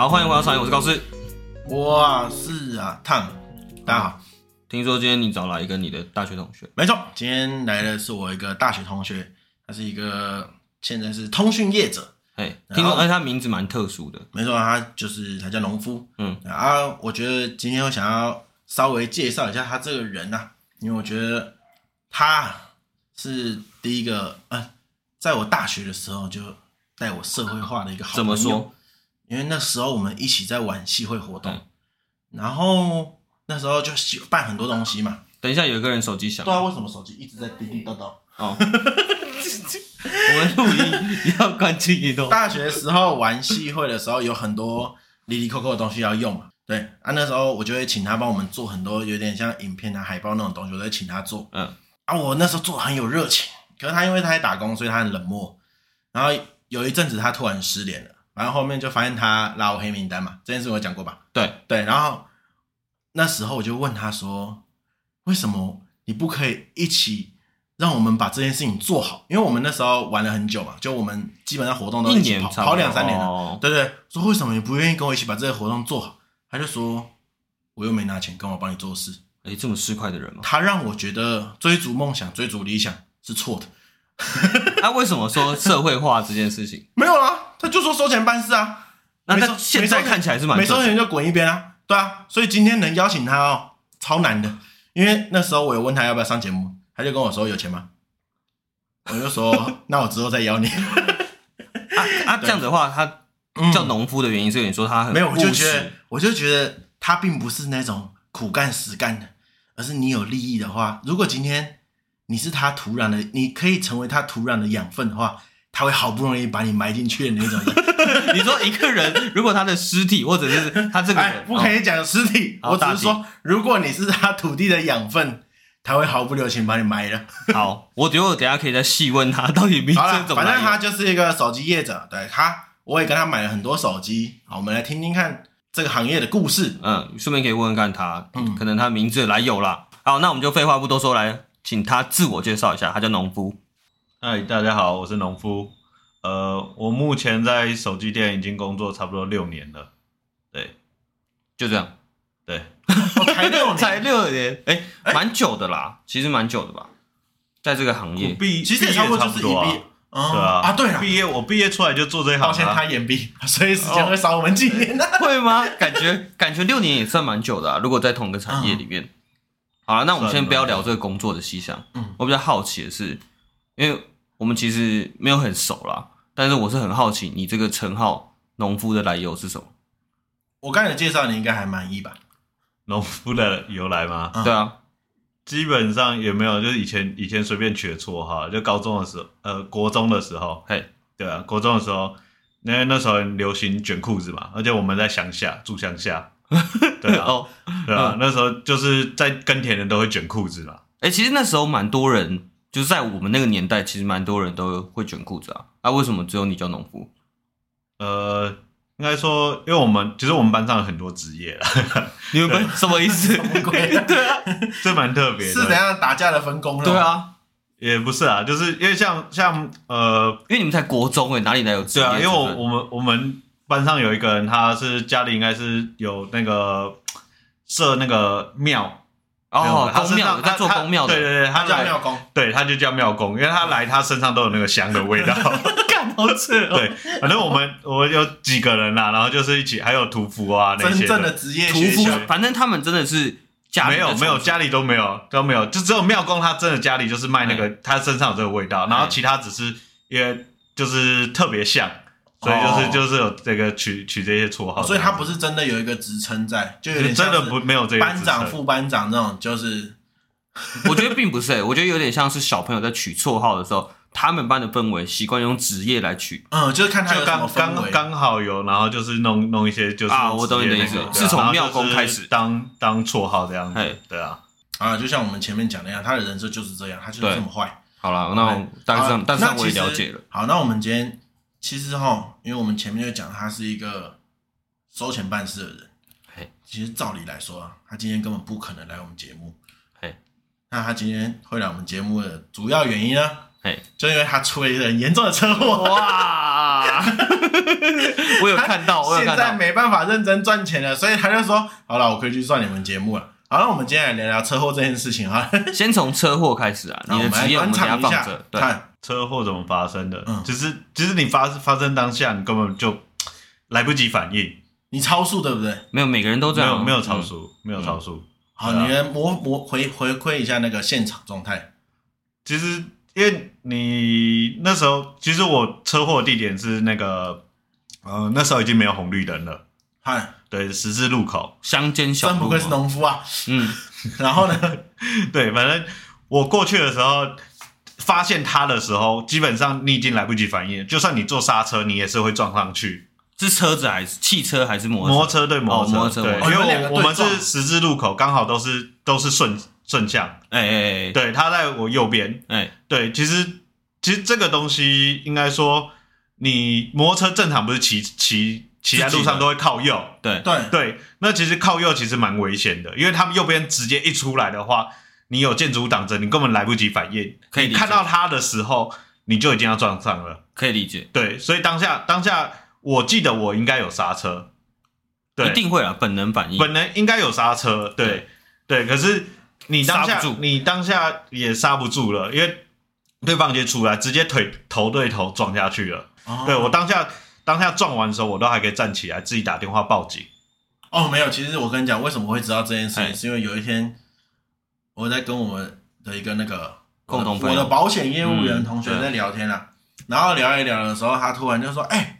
好，欢迎回到商业，我是高斯，哇是啊烫，大家好。听说今天你找来一个你的大学同学，没错，今天来的是我一个大学同学，他是一个现在是通讯业者，哎，听说哎，他名字蛮特殊的，没错，他就是他叫农夫，嗯，啊，我觉得今天我想要稍微介绍一下他这个人呐、啊，因为我觉得他是第一个，呃，在我大学的时候就带我社会化的一个好朋友，怎么说？因为那时候我们一起在玩系会活动，然后。那时候就办很多东西嘛。等一下，有一个人手机响。对啊，为什么手机一直在叮叮叨叨？哦，我们录音 要关静音哦。大学时候玩系会的时候，有很多哩哩扣扣的东西要用嘛。对啊，那时候我就会请他帮我们做很多有点像影片啊、海报那种东西，我都会请他做。嗯。啊，我那时候做的很有热情，可是他因为他在打工，所以他很冷漠。然后有一阵子他突然失联了，然后后面就发现他拉我黑名单嘛。这件事我讲过吧？对对，然后。那时候我就问他说：“为什么你不可以一起让我们把这件事情做好？因为我们那时候玩了很久嘛，就我们基本上活动都一起跑，跑两三年了，哦、对不对？说为什么你不愿意跟我一起把这个活动做好？他就说我又没拿钱，跟我帮你做事。哎，这么市侩的人吗？他让我觉得追逐梦想、追逐理想是错的。他 为什么说社会化这件事情？没有啊，他就说收钱办事啊。那他现在看起来是蛮没收钱就滚一边啊。”对啊，所以今天能邀请他哦，超难的。因为那时候我有问他要不要上节目，他就跟我说有钱吗？我就说 那我之后再邀你。啊啊，这样子的话，他叫农夫的原因是你说他很没有，我就觉得我就觉得他并不是那种苦干实干的，而是你有利益的话，如果今天你是他土壤的，你可以成为他土壤的养分的话。他会好不容易把你埋进去的那种人。你说一个人，如果他的尸体，或者是他这个人，不可以讲尸体。我只是说，如果你是他土地的养分，他会毫不留情把你埋了。好，我觉得我等下可以再细问他到底名字怎么。反正他就是一个手机业者，对他，我也跟他买了很多手机。好，我们来听听看这个行业的故事。嗯，顺便可以问问看他，嗯，可能他名字来由啦。好，那我们就废话不多说，来请他自我介绍一下，他叫农夫。嗨，大家好，我是农夫。呃，我目前在手机店已经工作差不多六年了。对，就这样。对，才六年，才六年，哎，蛮久的啦，其实蛮久的吧，在这个行业。毕其实也差不多就是一毕业，对啊。啊，对了，毕业我毕业出来就做这一行。抱歉，他延毕，所以时间会少我们几年呢？会吗？感觉感觉六年也算蛮久的啊。如果在同一个产业里面，好了，那我们先不要聊这个工作的细项。嗯，我比较好奇的是，因为。我们其实没有很熟啦，但是我是很好奇，你这个称号“农夫”的来由是什么？我刚才介绍你应该还满意吧？农夫的由来吗？对啊，基本上也没有，就是以前以前随便取的绰号，就高中的时候，呃，国中的时候，嘿，对啊，国中的时候，因为那时候流行卷裤子嘛，而且我们在乡下住乡下，对啊，哦、对啊，嗯、那时候就是在耕田人都会卷裤子啦。哎、欸，其实那时候蛮多人。就是在我们那个年代，其实蛮多人都会卷裤子啊。啊，为什么只有你叫农夫？呃，应该说，因为我们其实我们班上有很多职业啦。你们班什么意思？什么鬼？对啊，这蛮特别。是怎样打架的分工？对啊，也不是啊，就是因为像像呃，因为你们在国中诶，哪里来有职业？对啊，因为我我们我们班上有一个人，他是家里应该是有那个设那个庙。哦，宫庙，他做公庙的，对对对，他叫庙公，对，他就叫庙公，因为他来，他身上都有那个香的味道，干好吃。对，反正我们我们有几个人啦，然后就是一起，还有屠夫啊那些真正的职业屠夫，反正他们真的是家里没有没有家里都没有都没有，就只有庙公他真的家里就是卖那个，他身上有这个味道，然后其他只是因为就是特别像。所以就是就是有这个取取这些绰号，所以他不是真的有一个职称在，就有点真的不没有这个班长、副班长那种，就是 我觉得并不是、欸，我觉得有点像是小朋友在取绰号的时候，他们班的氛围习惯用职业来取，嗯，就是看他有刚刚刚好有，然后就是弄弄一些就是啊，我懂你的意思，是从庙公开始。当当绰号这样子，对啊，啊，就像我们前面讲的一样，他的人设就是这样，他就是这么坏。好了，那大致上大致上我也了解了。好，那我们今天。其实哈，因为我们前面就讲他是一个收钱办事的人，嘿，其实照理来说啊，他今天根本不可能来我们节目，嘿，那他今天会来我们节目的主要原因呢，嘿，就因为他出了一个很严重的车祸，哇，哇，我有看到，我有看到。现在没办法认真赚钱了，所以他就说：“好了，我可以去上你们节目了。”好，那我们今天来聊聊车祸这件事情哈。先从车祸开始啊，你的职业我们等下放着。对，看车祸怎么发生的？嗯，其实其实你发发生当下，你根本就来不及反应。你超速对不对？没有，每个人都这样。没有，没有超速，没有超速。好，你来模模回回馈一下那个现场状态。其实，因为你那时候，其实我车祸的地点是那个，呃，那时候已经没有红绿灯了。嗨，对，十字路口，乡间小路。真不愧是农夫啊。嗯，然后呢？对，反正我过去的时候，发现他的时候，基本上你已经来不及反应，就算你做刹车，你也是会撞上去。是车子还是汽车还是摩摩托车？对，摩托车。对，因为我我们是十字路口，刚好都是都是顺顺向。哎哎哎，对，他在我右边。哎，对，其实其实这个东西应该说，你摩托车正常不是骑骑骑在路上都会靠右？对对对，那其实靠右其实蛮危险的，因为他们右边直接一出来的话，你有建筑物挡着，你根本来不及反应。可以看到他的时候，你就已经要撞上了。可以理解。对，所以当下当下。我记得我应该有刹车，对，一定会啊，本能反应，本能应该有刹车，对，对，可是你当下你当下也刹不住了，因为对方直接出来，直接腿头对头撞下去了。哦、对我当下当下撞完的时候，我都还可以站起来，自己打电话报警。哦，没有，其实我跟你讲，为什么我会知道这件事情，是因为有一天我在跟我们的一个那个共同我的保险业务员同学在聊天啊，嗯、然后聊一聊的时候，他突然就说：“哎、欸。”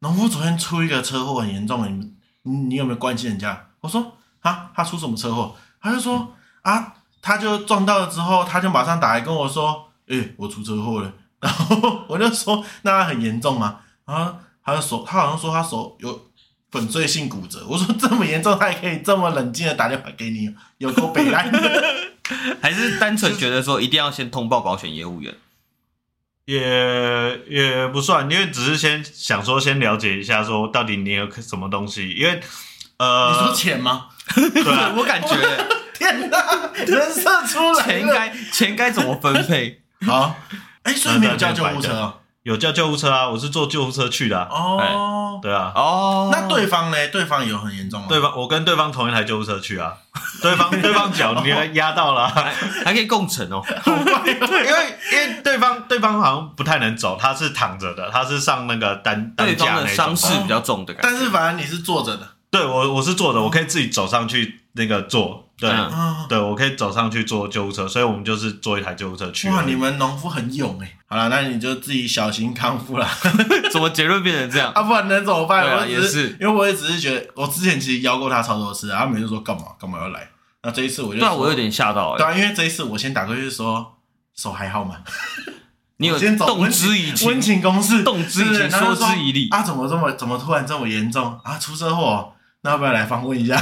农夫昨天出一个车祸很严重，你你你有没有关心人家？我说啊，他出什么车祸？他就说啊，他就撞到了之后，他就马上打来跟我说，哎、欸，我出车祸了。然后 我就说，那他很严重吗？然后他的手，他好像说他手有粉碎性骨折。我说这么严重，他也可以这么冷静的打电话给你，有够北烂 还是单纯觉得说一定要先通报保险业务员？也也不算，因为只是先想说先了解一下，说到底你有什么东西？因为呃，你说钱吗？对啊，我感觉天哪，人设出来，钱该钱该怎么分配？好，哎，所以没有叫救护车。有叫救护车啊，我是坐救护车去的。哦，对啊，哦，那对方呢？对方有很严重吗？对方，我跟对方同一台救护车去啊。对方，对方脚你还压到了，还可以共乘哦。因为因为对方对方好像不太能走，他是躺着的，他是上那个担担架那种。伤势比较重的感觉。但是反正你是坐着的。对我我是坐着，我可以自己走上去那个坐。对，嗯、对我可以走上去坐救护车，所以我们就是坐一台救护车去。哇，你们农夫很勇哎！好了，那你就自己小心康复啦。怎么结论变成这样？啊，不然能怎么办？对啊，我也是，因为我也只是觉得，我之前其实邀过他超多次，他每次说干嘛干嘛要来。那这一次我就，对啊，我有点吓到哎。对啊，因为这一次我先打过去说手还好吗？你有先动之以情，温情攻势，动之以情，说之以理。啊，怎么这么怎么突然这么严重啊？出车祸？那要不要来访问一下？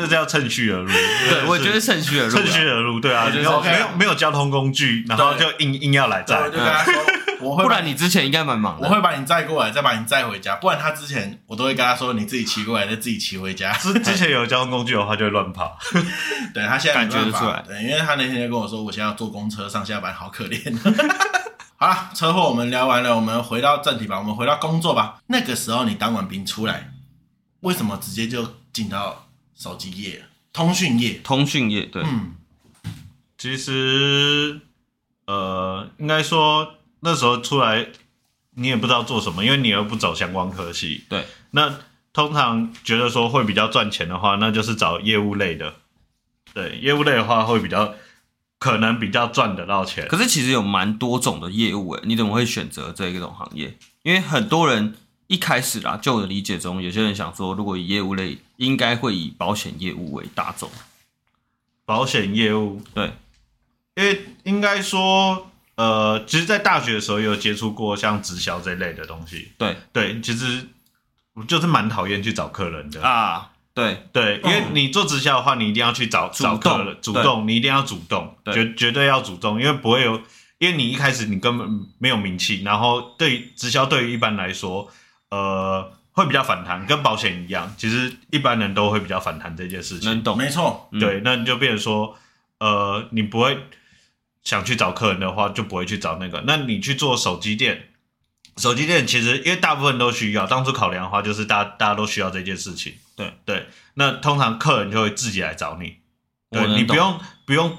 这这叫趁虚而入，对，我觉得趁虚而入，趁虚而入，对啊，没有没有没有交通工具，然后就硬硬要来载，我就跟他说，我会，不然你之前应该蛮忙的，我会把你载过来，再把你载回家，不然他之前我都会跟他说，你自己骑过来，再自己骑回家。之之前有交通工具的话，就会乱跑。对，他现在感觉得出来，对，因为他那天就跟我说，我现在要坐公车上下班，好可怜。好了，车祸我们聊完了，我们回到正题吧，我们回到工作吧。那个时候你当完兵出来，为什么直接就进到？手机业、通讯业、通讯业，对，嗯，其实，呃，应该说那时候出来，你也不知道做什么，因为你又不走相关科系，对。那通常觉得说会比较赚钱的话，那就是找业务类的，对，业务类的话会比较可能比较赚得到钱。可是其实有蛮多种的业务，诶，你怎么会选择这一种行业？因为很多人。一开始啦，就我的理解中，有些人想说，如果以业务类，应该会以保险业务为大众。保险业务，对，因为应该说，呃，其实，在大学的时候有接触过像直销这类的东西。对对，其实我就是蛮讨厌去找客人的啊。对对，因为你做直销的话，你一定要去找找客人，主动，你一定要主动，绝绝对要主动，因为不会有，因为你一开始你根本没有名气，然后对直销对于一般来说。呃，会比较反弹，跟保险一样，其实一般人都会比较反弹这件事情。能懂，没错，对，那你就变成说，呃，你不会，想去找客人的话，就不会去找那个。那你去做手机店，手机店其实因为大部分都需要，当初考量的话，就是大家大家都需要这件事情。对对，那通常客人就会自己来找你，对你不用不用，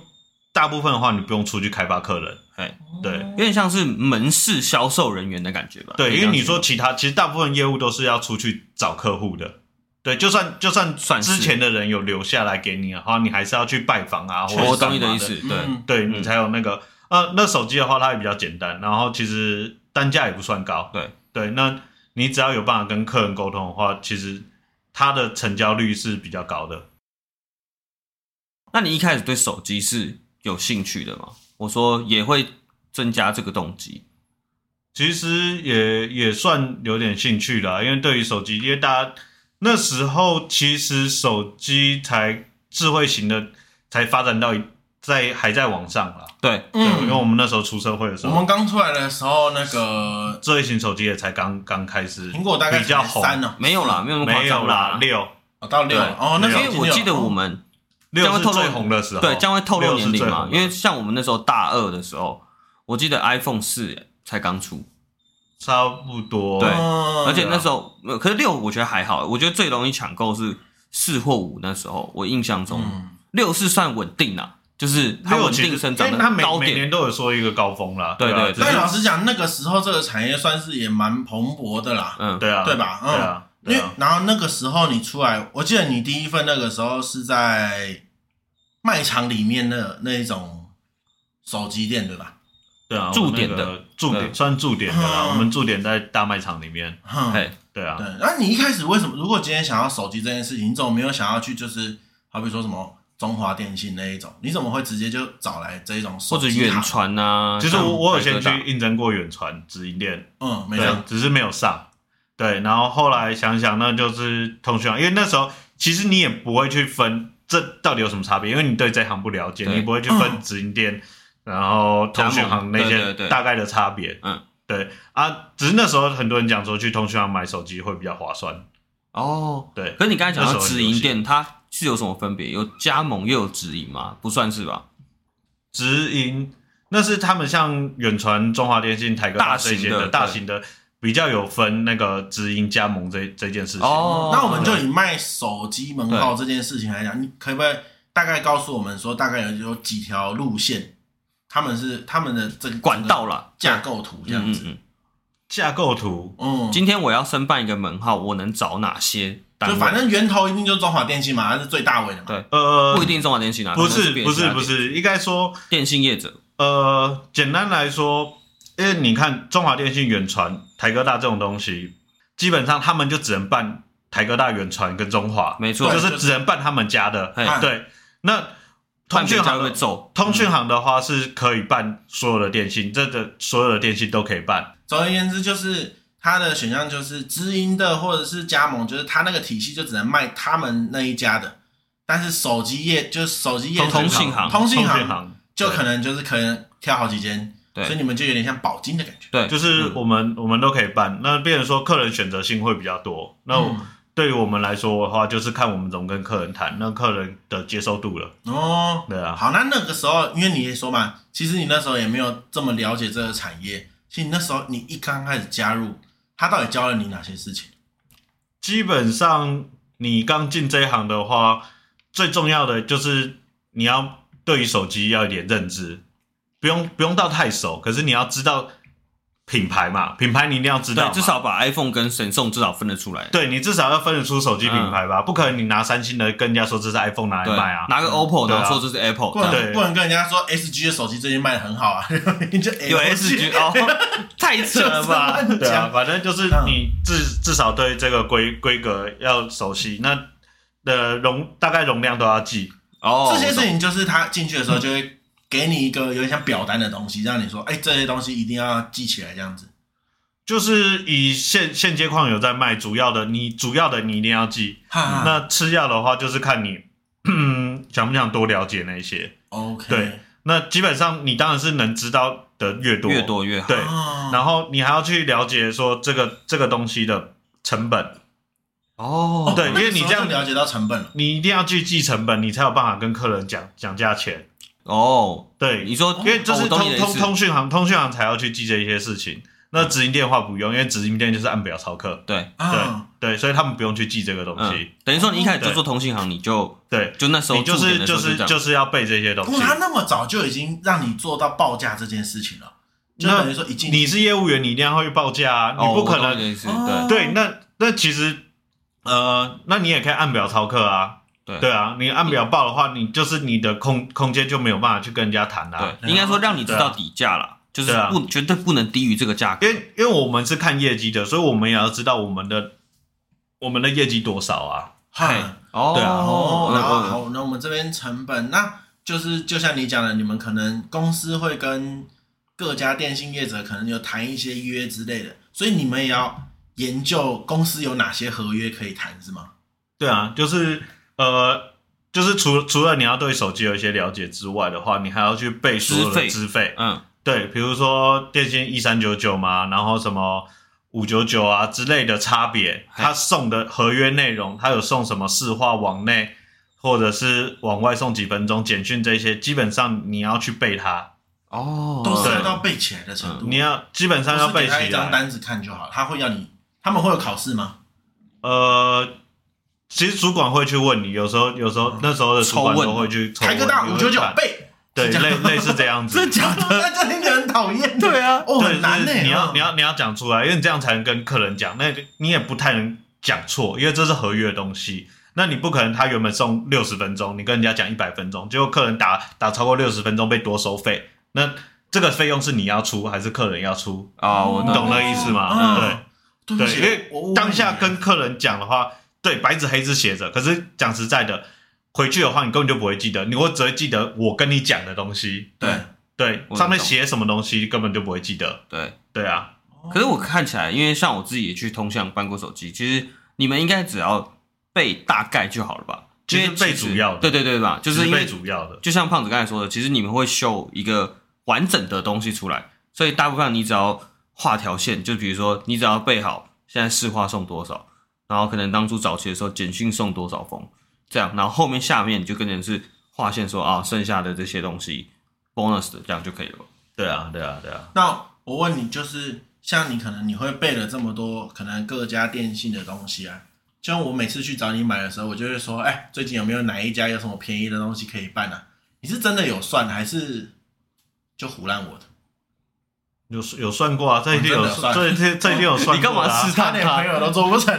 大部分的话你不用出去开发客人。哎，对，有点像是门市销售人员的感觉吧？对，因为你说其他，其实大部分业务都是要出去找客户的。对，就算就算之前的人有留下来给你的话，你还是要去拜访啊，或者我懂你的意思，对，对你才有那个。呃，那手机的话，它也比较简单，然后其实单价也不算高。对对，那你只要有办法跟客人沟通的话，其实它的成交率是比较高的。那你一开始对手机是有兴趣的吗？我说也会增加这个动机。其实也也算有点兴趣啦，因为对于手机，因为大家。那时候其实手机才智慧型的才发展到在还在网上啦。对，嗯，因为我们那时候出社会的时候，我们刚出来的时候，那个智慧型手机也才刚刚开始。苹果大概比较红三呢，没有啦，没有那么没有啦，六到六哦，那因为我记得我们六是最红的时候，对，将会透露年龄嘛，因为像我们那时候大二的时候，我记得 iPhone 四才刚出。差不多，对，而且那时候，可是六我觉得还好，我觉得最容易抢购是四或五，那时候我印象中。六是算稳定啦，就是它稳定生长的高点，每年都有说一个高峰啦，对对。但老实讲，那个时候这个产业算是也蛮蓬勃的啦，嗯，对啊，对吧？嗯，因为然后那个时候你出来，我记得你第一份那个时候是在卖场里面的那一种手机店，对吧？对啊，驻点的驻点算驻点的啦。我们驻点在大卖场里面。嘿，对啊。对，那你一开始为什么？如果今天想要手机这件事情，你怎么没有想要去？就是好比说什么中华电信那一种，你怎么会直接就找来这一种手机？或者远传啊？其实我我有先去应征过远传直营店，嗯，没有，只是没有上。对，然后后来想想，那就是通讯行，因为那时候其实你也不会去分这到底有什么差别，因为你对这行不了解，你不会去分直营店。然后通讯行那些大概的差别，嗯，对啊，只是那时候很多人讲说去通讯行买手机会比较划算哦，对。可是你刚才讲到直营店，它是有什么分别？有加盟又有直营吗？不算是吧？直营那是他们像远传、中华电信、台哥大这些的大型的，比较有分那个直营加盟这这件事情。哦，那我们就以卖手机门号这件事情来讲，你可不可以大概告诉我们说，大概有有几条路线？他们是他们的这个管道了架构图这样子，嗯，架构图。嗯，今天我要申办一个门号，我能找哪些？就反正源头一定就是中华电信嘛，它是最大位的嘛。对，呃，不一定中华电信啊，不是不是不是，应该说电信业者。呃，简单来说，因为你看中华电信、远传、台哥大这种东西，基本上他们就只能办台哥大、远传跟中华，没错，就是只能办他们家的。对，那。通讯行会走，通讯行的话是可以办所有的电信，这个所有的电信都可以办。总而言之，就是它的选项就是直营的或者是加盟，就是它那个体系就只能卖他们那一家的。但是手机业就是手机业通讯行，通讯行就可能就是可能挑好几间，所以你们就有点像保金的感觉。对，就是我们我们都可以办。那变成说客人选择性会比较多。那我。对于我们来说的话，就是看我们怎么跟客人谈，那客人的接受度了。哦，对啊。好，那那个时候，因为你也说嘛，其实你那时候也没有这么了解这个产业。其实你那时候你一刚开始加入，他到底教了你哪些事情？基本上，你刚进这一行的话，最重要的就是你要对于手机要一点认知，不用不用到太熟，可是你要知道。品牌嘛，品牌你一定要知道，至少把 iPhone 跟神送至少分得出来。对，你至少要分得出手机品牌吧，嗯、不可能你拿三星的跟人家说这是 iPhone 拿来卖啊，拿个 OPPO 的说这是 Apple，不能不能跟人家说 SG 的手机最近卖的很好啊，你 就有 SG 哦，太扯了吧？对啊，反正就是你至至少对这个规规格要熟悉，那的容大概容量都要记哦。这些事情就是他进去的时候就会、嗯。给你一个有点像表单的东西，让你说，哎，这些东西一定要记起来，这样子。就是以现现阶况有在卖，主要的你主要的你一定要记。哈哈那吃药的话，就是看你 想不想多了解那些。OK。对，那基本上你当然是能知道的越多越多越好。对，然后你还要去了解说这个这个东西的成本。哦，对，因为你这样了解到成本，你一定要去记成本，你才有办法跟客人讲讲价钱。哦，对，你说，因为就是通通通讯行，通讯行才要去记这一些事情。那直营电话不用，因为直营店就是按表操课。对，对，对，所以他们不用去记这个东西。等于说，你一开始就做通讯行，你就对，就那时候你就是就是就是要背这些东西。他那么早就已经让你做到报价这件事情了，就等于说，已经你是业务员，你一定要会报价啊，你不可能。对对，那那其实呃，那你也可以按表操课啊。对对啊，你按表报的话，你就是你的空空间就没有办法去跟人家谈啦。对，应该说让你知道底价了。就是不绝对不能低于这个价格，因为因为我们是看业绩的，所以我们也要知道我们的我们的业绩多少啊。嗨，哦，对啊，哦，然后好，那我们这边成本，那就是就像你讲的，你们可能公司会跟各家电信业者可能有谈一些约之类的，所以你们也要研究公司有哪些合约可以谈，是吗？对啊，就是呃，就是除除了你要对手机有一些了解之外的话，你还要去背所有的资费，嗯。对，比如说电信一三九九嘛，然后什么五九九啊之类的差别，他送的合约内容，他有送什么市话往内，或者是往外送几分钟简讯这些，基本上你要去背它哦，都是要背起来的程度。你要基本上要背起来，一张单子看就好。他会要你，他们会有考试吗？呃，其实主管会去问你，有时候有时候那时候的主管都会去开个大五九九倍。对，类类似这样子，真的假的？那就听起来很讨厌。对啊，哦，很难呢。你要你要你要讲出来，因为你这样才能跟客人讲。那你也不太能讲错，因为这是合约的东西。那你不可能他原本送六十分钟，你跟人家讲一百分钟，结果客人打打超过六十分钟被多收费。那这个费用是你要出还是客人要出啊？我懂那意思吗？对对，因为当下跟客人讲的话，对，白纸黑字写着。可是讲实在的。回去的话，你根本就不会记得，你会只会记得我跟你讲的东西。对对，上面写什么东西根本就不会记得。对对啊，可是我看起来，因为像我自己也去通向搬过手机，其实你们应该只要背大概就好了吧？其实背主要的，对对对吧？就是因为主要的，就像胖子刚才说的，其实你们会秀一个完整的东西出来，所以大部分你只要画条线，就比如说你只要背好现在市话送多少，然后可能当初早期的时候简讯送多少封。这样，然后后面下面你就跟人是划线说啊，剩下的这些东西 bonus 的这样就可以了。对啊，对啊，对啊。那我问你，就是像你可能你会背了这么多，可能各家电信的东西啊，就像我每次去找你买的时候，我就会说，哎，最近有没有哪一家有什么便宜的东西可以办呢？啊？你是真的有算，还是就胡烂我的？有有算过啊，这一定有算，这这这一定有算。你干嘛试探他？朋友都做不成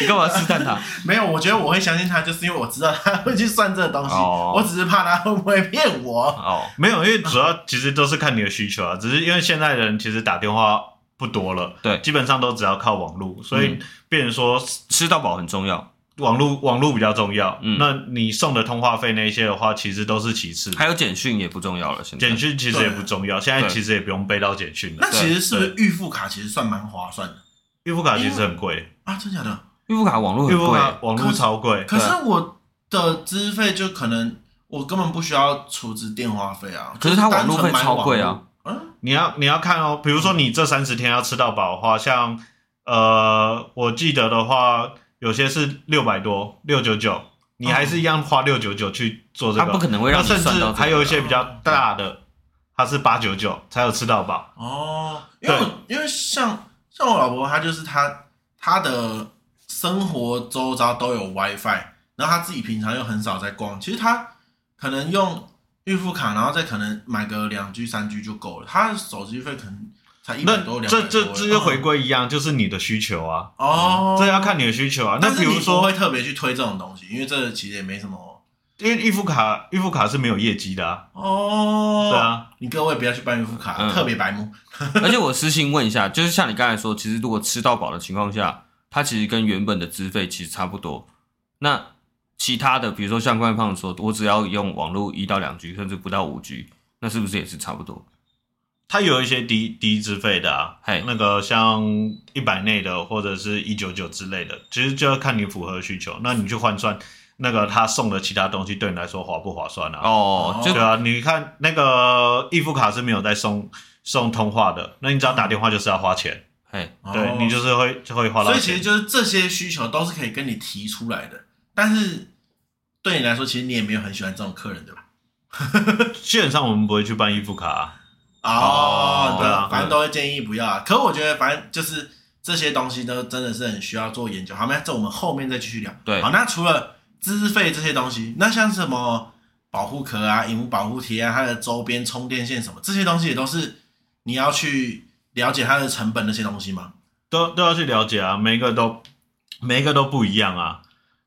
你干嘛试探他？没有，我觉得我会相信他，就是因为我知道他会去算这个东西。Oh. 我只是怕他会不会骗我。哦，oh. 没有，因为主要其实都是看你的需求啊。只是因为现在人其实打电话不多了，对，基本上都只要靠网络，所以变成说吃到饱很重要，网络网络比较重要。嗯，那你送的通话费那些的话，其实都是其次。还有简讯也不重要了，现在简讯其实也不重要，现在其实也不用背到简讯了。那其实是不是预付卡其实算蛮划算的？预付卡其实很贵啊，真假的？预付卡网络很贵，网络超贵。可是我的资费就可能我根本不需要储值电话费啊。可是它网络费超贵啊。嗯，你要你要看哦，比如说你这三十天要吃到饱的话，像呃，我记得的话，有些是六百多六九九，你还是一样花六九九去做这个。他不可能会让你甚至还有一些比较大的，它是八九九才有吃到饱。哦，因为因为像像我老婆，她就是她她的。生活周遭都有 WiFi，然后她自己平常又很少在逛，其实她可能用预付卡，然后再可能买个两 G 三 G 就够了。她的手机费可能才一百多两。这这这就回归一样，就是你的需求啊。哦，这要看你的需求啊。那比如说会特别去推这种东西，因为这其实也没什么。因为预付卡预付卡是没有业绩的啊。哦，对啊，你各位不要去办预付卡，嗯、特别白目。而且我私信问一下，就是像你刚才说，其实如果吃到饱的情况下。它其实跟原本的资费其实差不多。那其他的，比如说像官方说，我只要用网络一到两 G，甚至不到五 G，那是不是也是差不多？它有一些低低资费的啊，那个像一百内的或者是一九九之类的，其实就要看你符合需求。那你去换算那个他送的其他东西，对你来说划不划算啊？哦，对啊，你看那个易付卡是没有在送送通话的，那你只要打电话就是要花钱。哎，对，你就是会就会花到，所以其实就是这些需求都是可以跟你提出来的，但是对你来说，其实你也没有很喜欢这种客人，对吧？基本上我们不会去办易付卡啊。哦，对啊，反正都会建议不要啊。可我觉得，反正就是这些东西都真的是很需要做研究。好，那这我们后面再继续聊。对，好，那除了资费这些东西，那像什么保护壳啊、荧幕保护贴啊、它的周边充电线什么这些东西，也都是你要去了解它的成本那些东西吗？都都要去了解啊，每一个都每一个都不一样啊，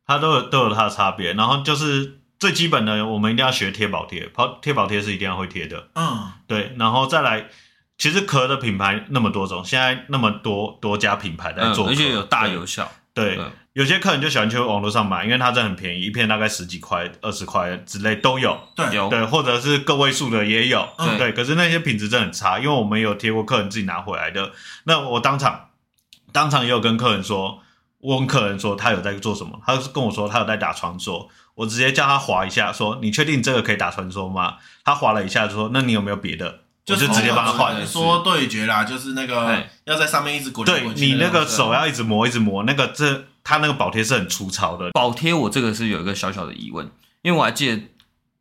它都有都有它的差别。然后就是最基本的，我们一定要学贴保贴，保贴保贴是一定要会贴的。嗯，对。然后再来，其实壳的品牌那么多种，现在那么多多家品牌在做，嗯，而且有大有小。对，对有些客人就喜欢去网络上买，因为它真的很便宜，一片大概十几块、二十块之类都有。对，有对，或者是个位数的也有。嗯、对，可是那些品质真的很差，因为我们有贴过客人自己拿回来的，那我当场。当场也有跟客人说，问客人说他有在做什么，他是跟我说他有在打传说，我直接叫他划一下，说你确定这个可以打传说吗？他划了一下，说那你有没有别的？就，我就直接帮他换。说对决啦，就是那个要在上面一直滚。对你那个手要一直磨，一直磨，那个这他那个保贴是很粗糙的。保贴我这个是有一个小小的疑问，因为我还记得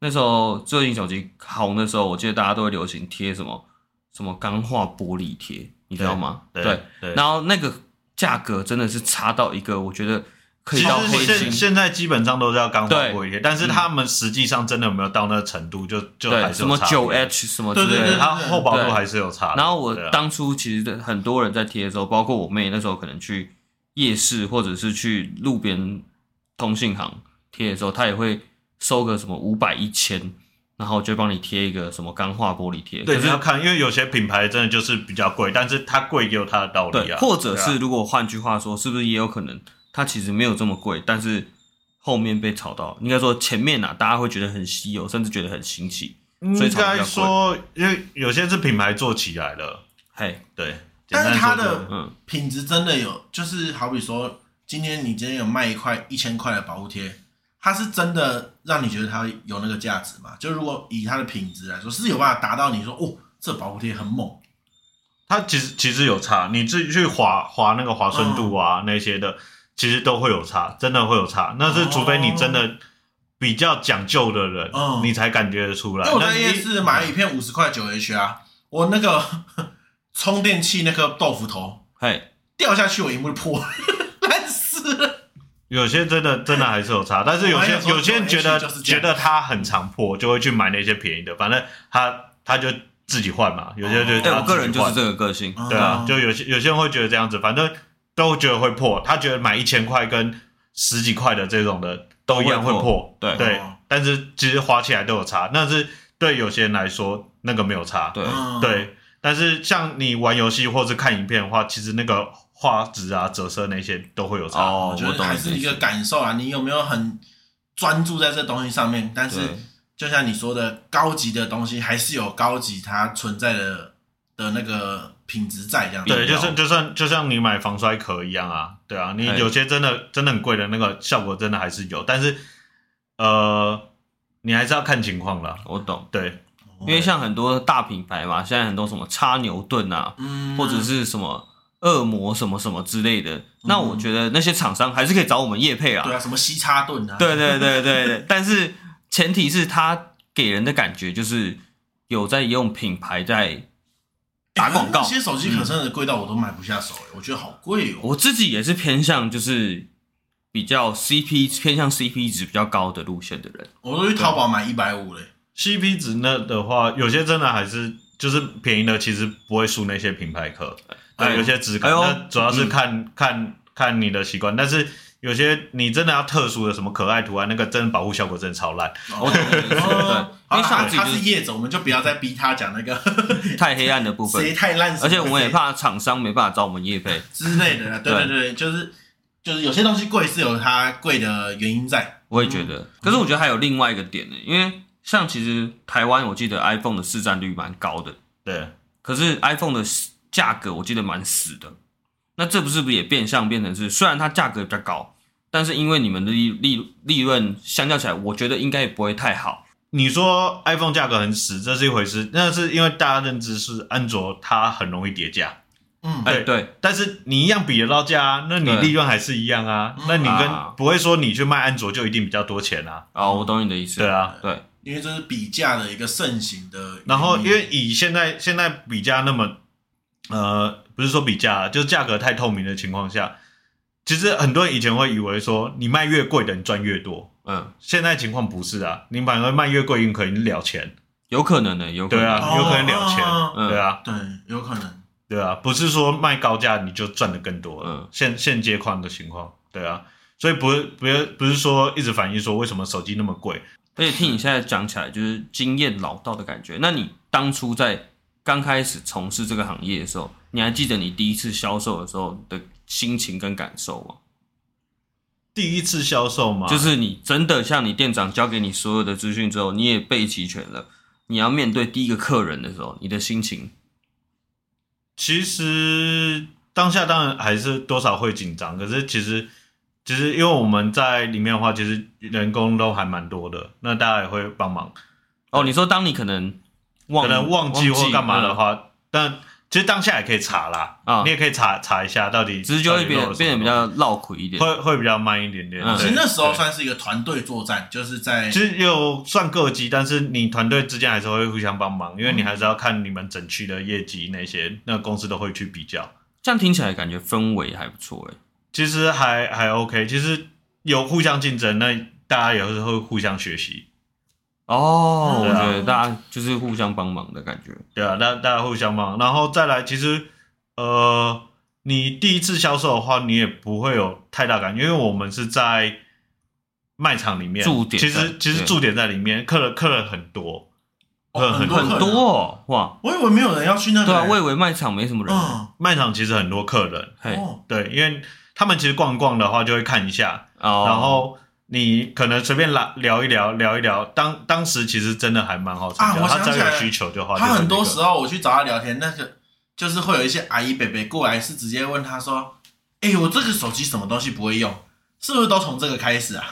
那时候最近手机红的时候，我记得大家都会流行贴什么什么钢化玻璃贴，你知道吗？对对，对，然后那个。价格真的是差到一个，我觉得可以到。现现在基本上都是要钢化玻璃，但是他们实际上真的有没有到那个程度，就就还是什么九 H 什么之类的，它厚薄度还是有差。然后我当初其实很多人在贴的时候，包括我妹那时候可能去夜市或者是去路边通信行贴的时候，她也会收个什么五百一千。然后就帮你贴一个什么钢化玻璃贴，对，可是要看，因为有些品牌真的就是比较贵，但是它贵也有它的道理啊。对，或者是如果换句话说，是不是也有可能它其实没有这么贵，但是后面被炒到，应该说前面啊，大家会觉得很稀有，甚至觉得很新奇，所以炒比较贵。应该说，因为有些是品牌做起来了，嘿，对，但是它的嗯品质真的有，就是好比说，今天你今天有卖一块一千块的保护贴。它是真的让你觉得它有那个价值吗？就如果以它的品质来说，是有办法达到你说哦，这保护贴很猛。它其实其实有差，你自己去划划那个划顺度啊、嗯、那些的，其实都会有差，真的会有差。那是除非你真的比较讲究的人，嗯、你才感觉得出来。我那夜市买了一片五十块九 H 啊，我那个 充电器那颗豆腐头，嘿，掉下去我萤幕就破。有些真的真的还是有差，但是有些有，些人觉得觉得它很常破，就会去买那些便宜的，反正他他就自己换嘛。有些人就我个人就是这个个性，对啊，就有些有些人会觉得这样子，反正都觉得会破。他觉得买一千块跟十几块的这种的都一样会破，对对。但是其实花起来都有差，那是对有些人来说那个没有差，对对。但是像你玩游戏或是看影片的话，其实那个。画质啊、折射那些都会有差，哦、我觉得还是一个感受啊。你有没有很专注在这东西上面？但是就像你说的，高级的东西还是有高级它存在的的那个品质在这样。对，就是就算就像你买防摔壳一样啊，对啊，你有些真的真的很贵的那个效果真的还是有，但是呃，你还是要看情况啦。我懂，对，因为像很多大品牌嘛，现在很多什么叉牛顿啊，嗯，或者是什么。恶魔什么什么之类的，那我觉得那些厂商还是可以找我们业配啊。对啊，什么西叉盾啊。对对对对对，但是前提是他给人的感觉就是有在用品牌在打广告。这、欸、些手机壳真的贵到我都买不下手，欸，我觉得好贵哦。我自己也是偏向就是比较 CP 偏向 CP 值比较高的路线的人，我都去淘宝买一百五嘞。CP 值那的话，有些真的还是就是便宜的，其实不会输那些品牌壳。对，有些质感，那主要是看、嗯、看看你的习惯。但是有些你真的要特殊的什么可爱图案，那个真的保护效果真的超烂。哦，对，因为他是业者，我们就不要再逼他讲那个 太黑暗的部分，谁太烂，而且我们也怕厂商没办法找我们业费之类的。对对对，就是就是有些东西贵是有它贵的原因在。我也觉得，嗯、可是我觉得还有另外一个点呢，因为像其实台湾，我记得 iPhone 的市占率蛮高的，对，可是 iPhone 的。价格我记得蛮死的，那这不是不是也变相变成是，虽然它价格比较高，但是因为你们的利利利润相较起来，我觉得应该也不会太好。你说 iPhone 价格很死，这是一回事，那是因为大家认知是安卓它很容易跌价，嗯，对对。但是你一样比得到价啊，那你利润还是一样啊。那你跟不会说你去卖安卓就一定比较多钱啊。啊，我懂你的意思。对啊，对，因为这是比价的一个盛行的。然后，因为以现在现在比价那么，呃，不是说比价，就是价格太透明的情况下，其实很多人以前会以为说你卖越贵的你赚越多。嗯，现在情况不是啊，你反而卖越贵，你可能了钱，有可能的，有可能。对啊，有可能了钱，哦、对啊，对，有可能，对啊，不是说卖高价你就赚的更多了，嗯，现现阶段的情况，对啊，所以不是不是不是说一直反映说为什么手机那么贵，而且听你现在讲起来就是经验老道的感觉，那你当初在刚开始从事这个行业的时候，你还记得你第一次销售的时候的心情跟感受吗？第一次销售吗？就是你真的像你店长交给你所有的资讯之后，你也备齐全了，你要面对第一个客人的时候，你的心情？其实当下当然还是多少会紧张，可是其实其实因为我们在里面的话，其实人工都还蛮多的，那大家也会帮忙。哦，你说当你可能忘可能忘记或干嘛的话，嗯、但。其实当下也可以查啦，啊，你也可以查查一下到底，只是就会变变得比较绕口一点，会会比较慢一点点。其实那时候算是一个团队作战，就是在其实有算个机，但是你团队之间还是会互相帮忙，因为你还是要看你们整区的业绩那些，那个公司都会去比较。这样听起来感觉氛围还不错诶。其实还还 OK，其实有互相竞争，那大家也是会互相学习。哦，我觉得大家就是互相帮忙的感觉。对啊，大大家互相帮，然后再来，其实呃，你第一次销售的话，你也不会有太大感觉，因为我们是在卖场里面，驻点，其实其实驻点在里面，客人客人很多，很多很多。哇！我以为没有人要去那个，对啊，我以为卖场没什么人，卖场其实很多客人，对，因为他们其实逛逛的话就会看一下，然后。你可能随便聊聊一聊，聊一聊。当当时其实真的还蛮好吃的。啊，我想起来，他只要有需求就好，他很多时候我去找他聊天，那个就是会有一些阿姨伯伯过来，是直接问他说：“哎、欸，我这个手机什么东西不会用？是不是都从这个开始啊？”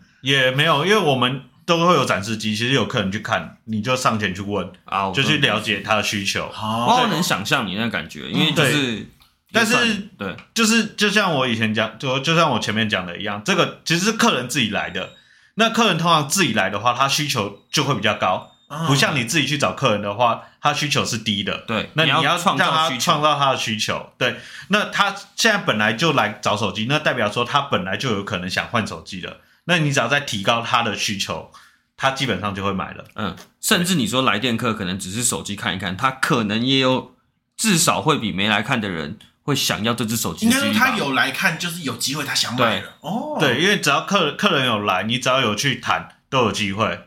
也没有，因为我们都会有展示机，其实有客人去看，你就上前去问啊，就去了解他的需求。好，我能想象你那感觉，因为就是。但是，对，就是就像我以前讲，就就像我前面讲的一样，这个其实是客人自己来的。那客人通常自己来的话，他需求就会比较高，哦、不像你自己去找客人的话，他需求是低的。对，那你要让他创造他的需求。对，那他现在本来就来找手机，那代表说他本来就有可能想换手机的。那你只要再提高他的需求，他基本上就会买了。嗯，甚至你说来电客可能只是手机看一看，他可能也有至少会比没来看的人。会想要这只手机，应该说他有来看，就是有机会他想买了哦。对，因为只要客客人有来，你只要有去谈，都有机会。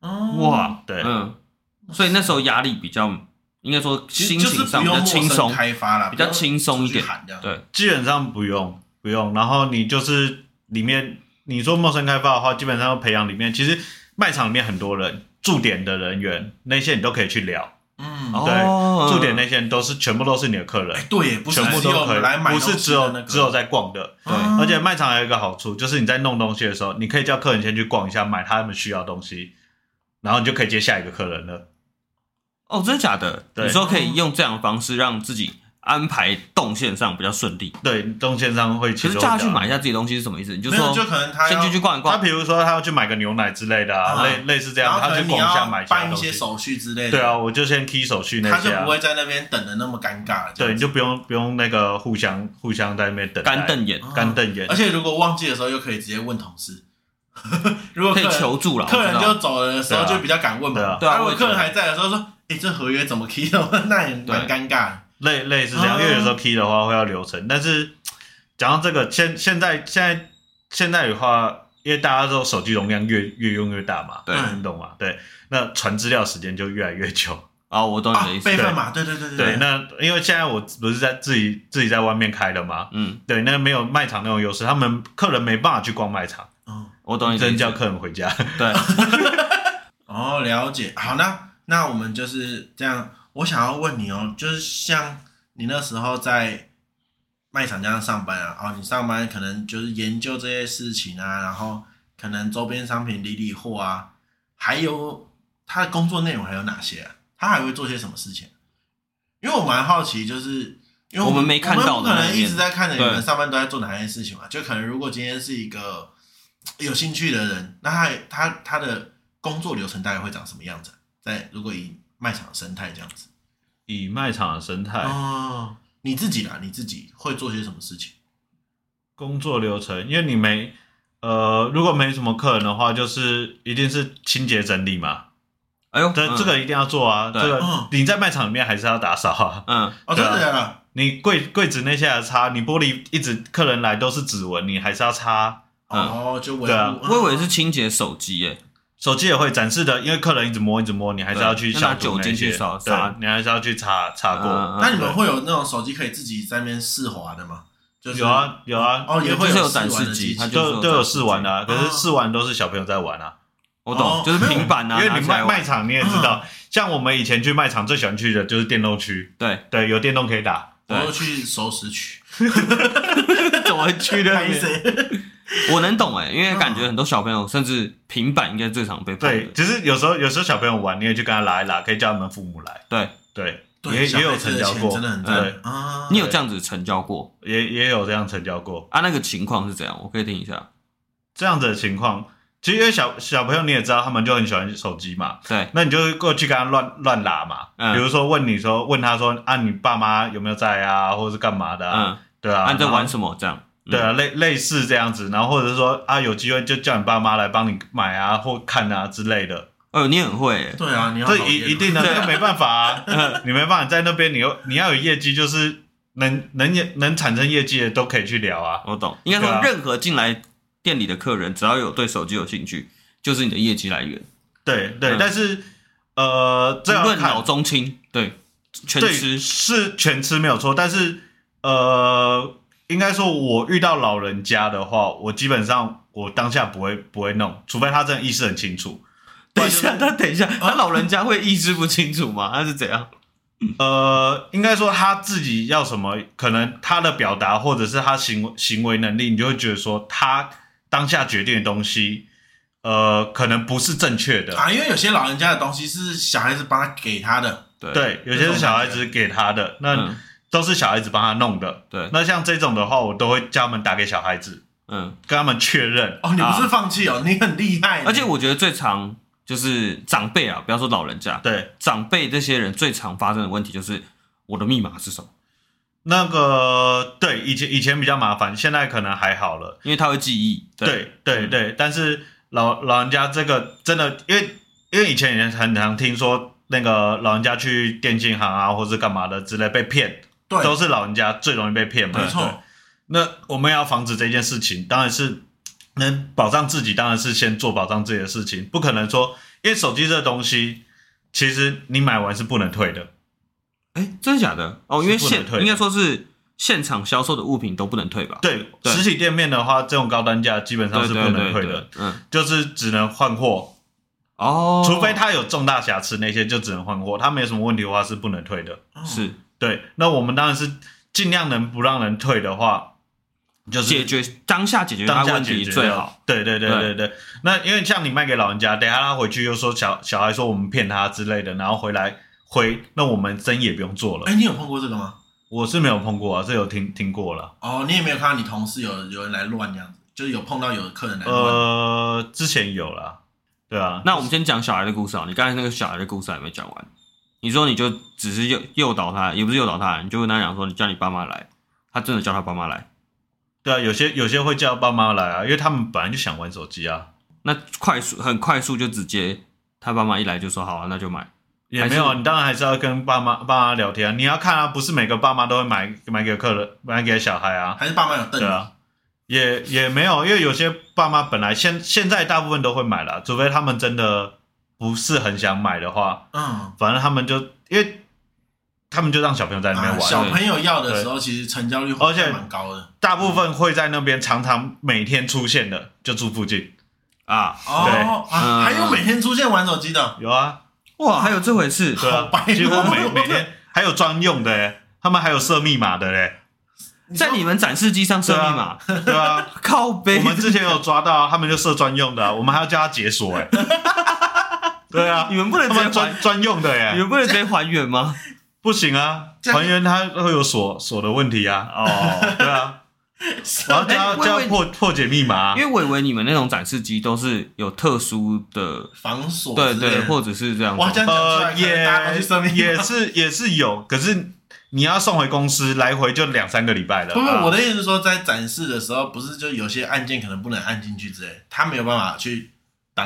哦，哇，对，嗯，所以那时候压力比较，应该说心情上比较轻松，开发了，比较轻松一点。对，基本上不用不用。然后你就是里面，你说陌生开发的话，基本上要培养里面，其实卖场里面很多人驻点的人员，那些你都可以去聊。嗯，对，驻点那些人都是全部都是你的客人，对，不是全部都可以，不是只有只有在逛的，对。而且卖场还有一个好处，就是你在弄东西的时候，你可以叫客人先去逛一下，买他们需要的东西，然后你就可以接下一个客人了。哦，真的假的？你说可以用这样的方式让自己。安排动线上比较顺利，对，动线上会。其实叫他去买一下自己东西是什么意思？你就说，就可能他先去去逛一逛。他比如说他要去买个牛奶之类的，类类似这样，他去逛一下买办一些手续之类的。对啊，我就先 key 手续那些，他就不会在那边等的那么尴尬。对，你就不用不用那个互相互相在那边等。干瞪眼，干瞪眼。而且如果忘记的时候，又可以直接问同事。如果可以求助了，客人就走了的时候就比较敢问嘛。对啊，如果客人还在的时候说：“哎，这合约怎么 key 的？”那也蛮尴尬。类类似这样，因为有时候 key 的话会要流程，但是讲到这个，现现在现在现在的话，因为大家都手机容量越越用越大嘛，对，你懂吗？对，那传资料时间就越来越久。啊，我懂你的意思。备份嘛，对对对对。对，那因为现在我不是在自己自己在外面开的嘛，嗯，对，那没有卖场那种优势，他们客人没办法去逛卖场。嗯，我懂你。真叫客人回家。对。哦，了解。好，那那我们就是这样。我想要问你哦，就是像你那时候在卖场这样上班啊，哦，你上班可能就是研究这些事情啊，然后可能周边商品理理货啊，还有他的工作内容还有哪些啊？他还会做些什么事情？因为我蛮好奇，就是因为我们没看到，不可能一直在看着你们上班都在做哪些事情嘛。就可能如果今天是一个有兴趣的人，那他他他的工作流程大概会长什么样子？在如果以卖场的生态这样子，以卖场的生态哦，你自己啦，你自己会做些什么事情？工作流程，因为你没呃，如果没什么客人的话，就是一定是清洁整理嘛。哎呦，这这个一定要做啊！这个你在卖场里面还是要打扫啊。嗯，哦，真的假的？你柜柜子那些要擦，你玻璃一直客人来都是指纹，你还是要擦。哦，就对啊，我以为是清洁手机耶，手机也会展示的，因为客人一直摸一直摸，你还是要去消毒那些。对，你还是要去擦擦过。那你们会有那种手机可以自己在那边试滑的吗？有啊有啊，哦，也会有展示机，都都有试玩的，可是试玩都是小朋友在玩啊。我懂，就是平板啊，因为你卖卖场你也知道，像我们以前去卖场最喜欢去的就是电动区，对对，有电动可以打。我要去熟食区，怎么去的？我能懂哎，因为感觉很多小朋友甚至平板应该最常被碰。对，只是有时候有时候小朋友玩，你也去跟他拉一拉，可以叫他们父母来。对对，也也有成交过，真的很对啊。你有这样子成交过？也也有这样成交过啊？那个情况是怎样？我可以听一下。这样子的情况。其实因为小小朋友你也知道，他们就很喜欢手机嘛。对。那你就过去跟他乱乱拉嘛。嗯。比如说问你说，问他说啊，你爸妈有没有在啊，或者是干嘛的？嗯。对啊。你在玩什么？这样。对啊，类类似这样子，然后或者是说啊，有机会就叫你爸妈来帮你买啊，或看啊之类的。哦，你很会。对啊，你要。这一一定的，那没办法啊。你没办法在那边，你又你要有业绩，就是能能能产生业绩的都可以去聊啊。我懂。应该说，任何进来店里的客人，只要有对手机有兴趣。就是你的业绩来源，对对，但是呃，这样老中青，对，全吃是全吃没有错，但是呃，应该说，我遇到老人家的话，我基本上我当下不会不会弄，除非他真的意识很清楚。等一下，他等一下，他老人家会意识不清楚吗？他是怎样？呃，应该说他自己要什么，可能他的表达或者是他行为行为能力，你就会觉得说他当下决定的东西。呃，可能不是正确的啊，因为有些老人家的东西是小孩子帮他给他的，对，对，有些是小孩子给他的，那都是小孩子帮他弄的，对。那像这种的话，我都会叫他们打给小孩子，嗯，跟他们确认。哦，你不是放弃哦，你很厉害。而且我觉得最常就是长辈啊，不要说老人家，对，长辈这些人最常发生的问题就是我的密码是什么？那个对，以前以前比较麻烦，现在可能还好了，因为他会记忆。对对对，但是。老老人家这个真的，因为因为以前也很常听说那个老人家去电信行啊，或者干嘛的之类被骗，对，都是老人家最容易被骗嘛。没错。那我们要防止这件事情，当然是能保障自己，当然是先做保障自己的事情，不可能说，因为手机这东西，其实你买完是不能退的。哎，真的假的？哦，因为现应该说是。现场销售的物品都不能退吧？对，实体店面的话，这种高单价基本上是不能退的。嗯，就是只能换货哦，除非它有重大瑕疵，那些就只能换货。它没什么问题的话是不能退的。是，对。那我们当然是尽量能不让人退的话，就是解决当下解决当下问题最好。对对对对对。那因为像你卖给老人家，等下他回去又说小小孩说我们骗他之类的，然后回来回，那我们生意也不用做了。哎，你有碰过这个吗？我是没有碰过啊，这有听听过了。哦，你也没有看到你同事有有人来乱这样子，就是有碰到有客人来乱。呃，之前有啦，对啊。那我们先讲小孩的故事啊，你刚才那个小孩的故事还没讲完。你说你就只是诱诱导他，也不是诱导他，你就跟他讲说，你叫你爸妈来，他真的叫他爸妈来。对啊，有些有些会叫爸妈来啊，因为他们本来就想玩手机啊。那快速很快速就直接，他爸妈一来就说好啊，那就买。也没有，你当然还是要跟爸妈爸妈聊天啊。你要看啊，不是每个爸妈都会买买给客人，买给小孩啊。还是爸妈有瞪？对啊，也也没有，因为有些爸妈本来现现在大部分都会买了，除非他们真的不是很想买的话。嗯，反正他们就因为他们就让小朋友在那边玩。小朋友要的时候，其实成交率而且蛮高的。大部分会在那边常常每天出现的，就住附近啊。哦，还有每天出现玩手机的，有啊。哇，还有这回事？对啊，几乎每每天还有专用的诶，他们还有设密码的嘞，在你们展示机上设密码，对啊，靠背。我们之前有抓到，他们就设专用的，我们还要叫他解锁诶。对啊，你们不能直接专专用的耶，你们不能直接还原吗？不行啊，还原它会有锁锁的问题啊。哦，对啊。我要就要破破解密码，因为我以为你们那种展示机都是有特殊的防锁，对对，或者是这样。哇，这样呃，也也是也是有，可是你要送回公司，来回就两三个礼拜了。不是，我的意思是说，在展示的时候，不是就有些按键可能不能按进去之类，他没有办法去。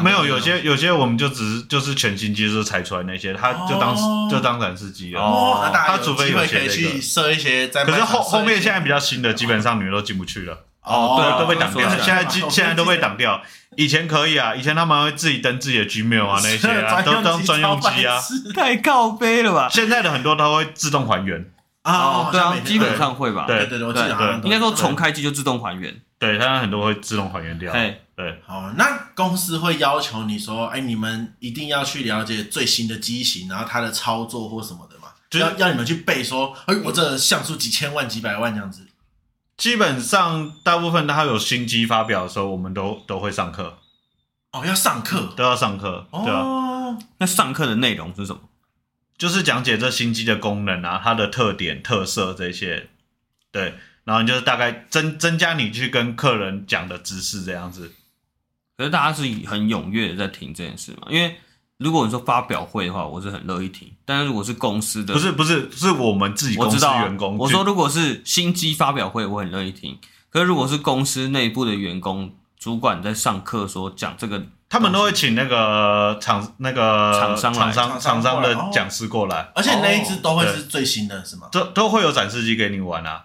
没有，有些有些我们就只是就是全新机就是拆出来那些，他就当就当展示机了。哦，那大他除非有些可以去设一些，可是后后面现在比较新的，基本上你们都进不去了。哦，对，都被挡掉。现在机现在都被挡掉。以前可以啊，以前他们会自己登自己的 Gmail 啊，那些啊，都当专用机啊。太靠背了吧？现在的很多都会自动还原。啊，对啊，基本上会吧。对对对，我记得应该说重开机就自动还原。对，它很多会自动还原掉。对，好，那公司会要求你说，哎，你们一定要去了解最新的机型，然后它的操作或什么的嘛，就要要你们去背说，哎，我这像素几千万、几百万这样子。基本上，大部分它有新机发表的时候，我们都都会上课。哦，要上课，都要上课。对啊。哦，那上课的内容是什么？就是讲解这新机的功能啊，它的特点、特色这些。对，然后你就是大概增增加你去跟客人讲的知识这样子。可是大家是很踊跃的在听这件事嘛？因为如果你说发表会的话，我是很乐意听。但是如果是公司的，不是不是是我们自己公司员工。我说如果是新机发表会，我很乐意听。可是如果是公司内部的员工、主管在上课说讲这个，他们都会请那个厂那个厂商厂商厂商的讲师过来，而且那一支都会是最新的，是吗？都都会有展示机给你玩啊。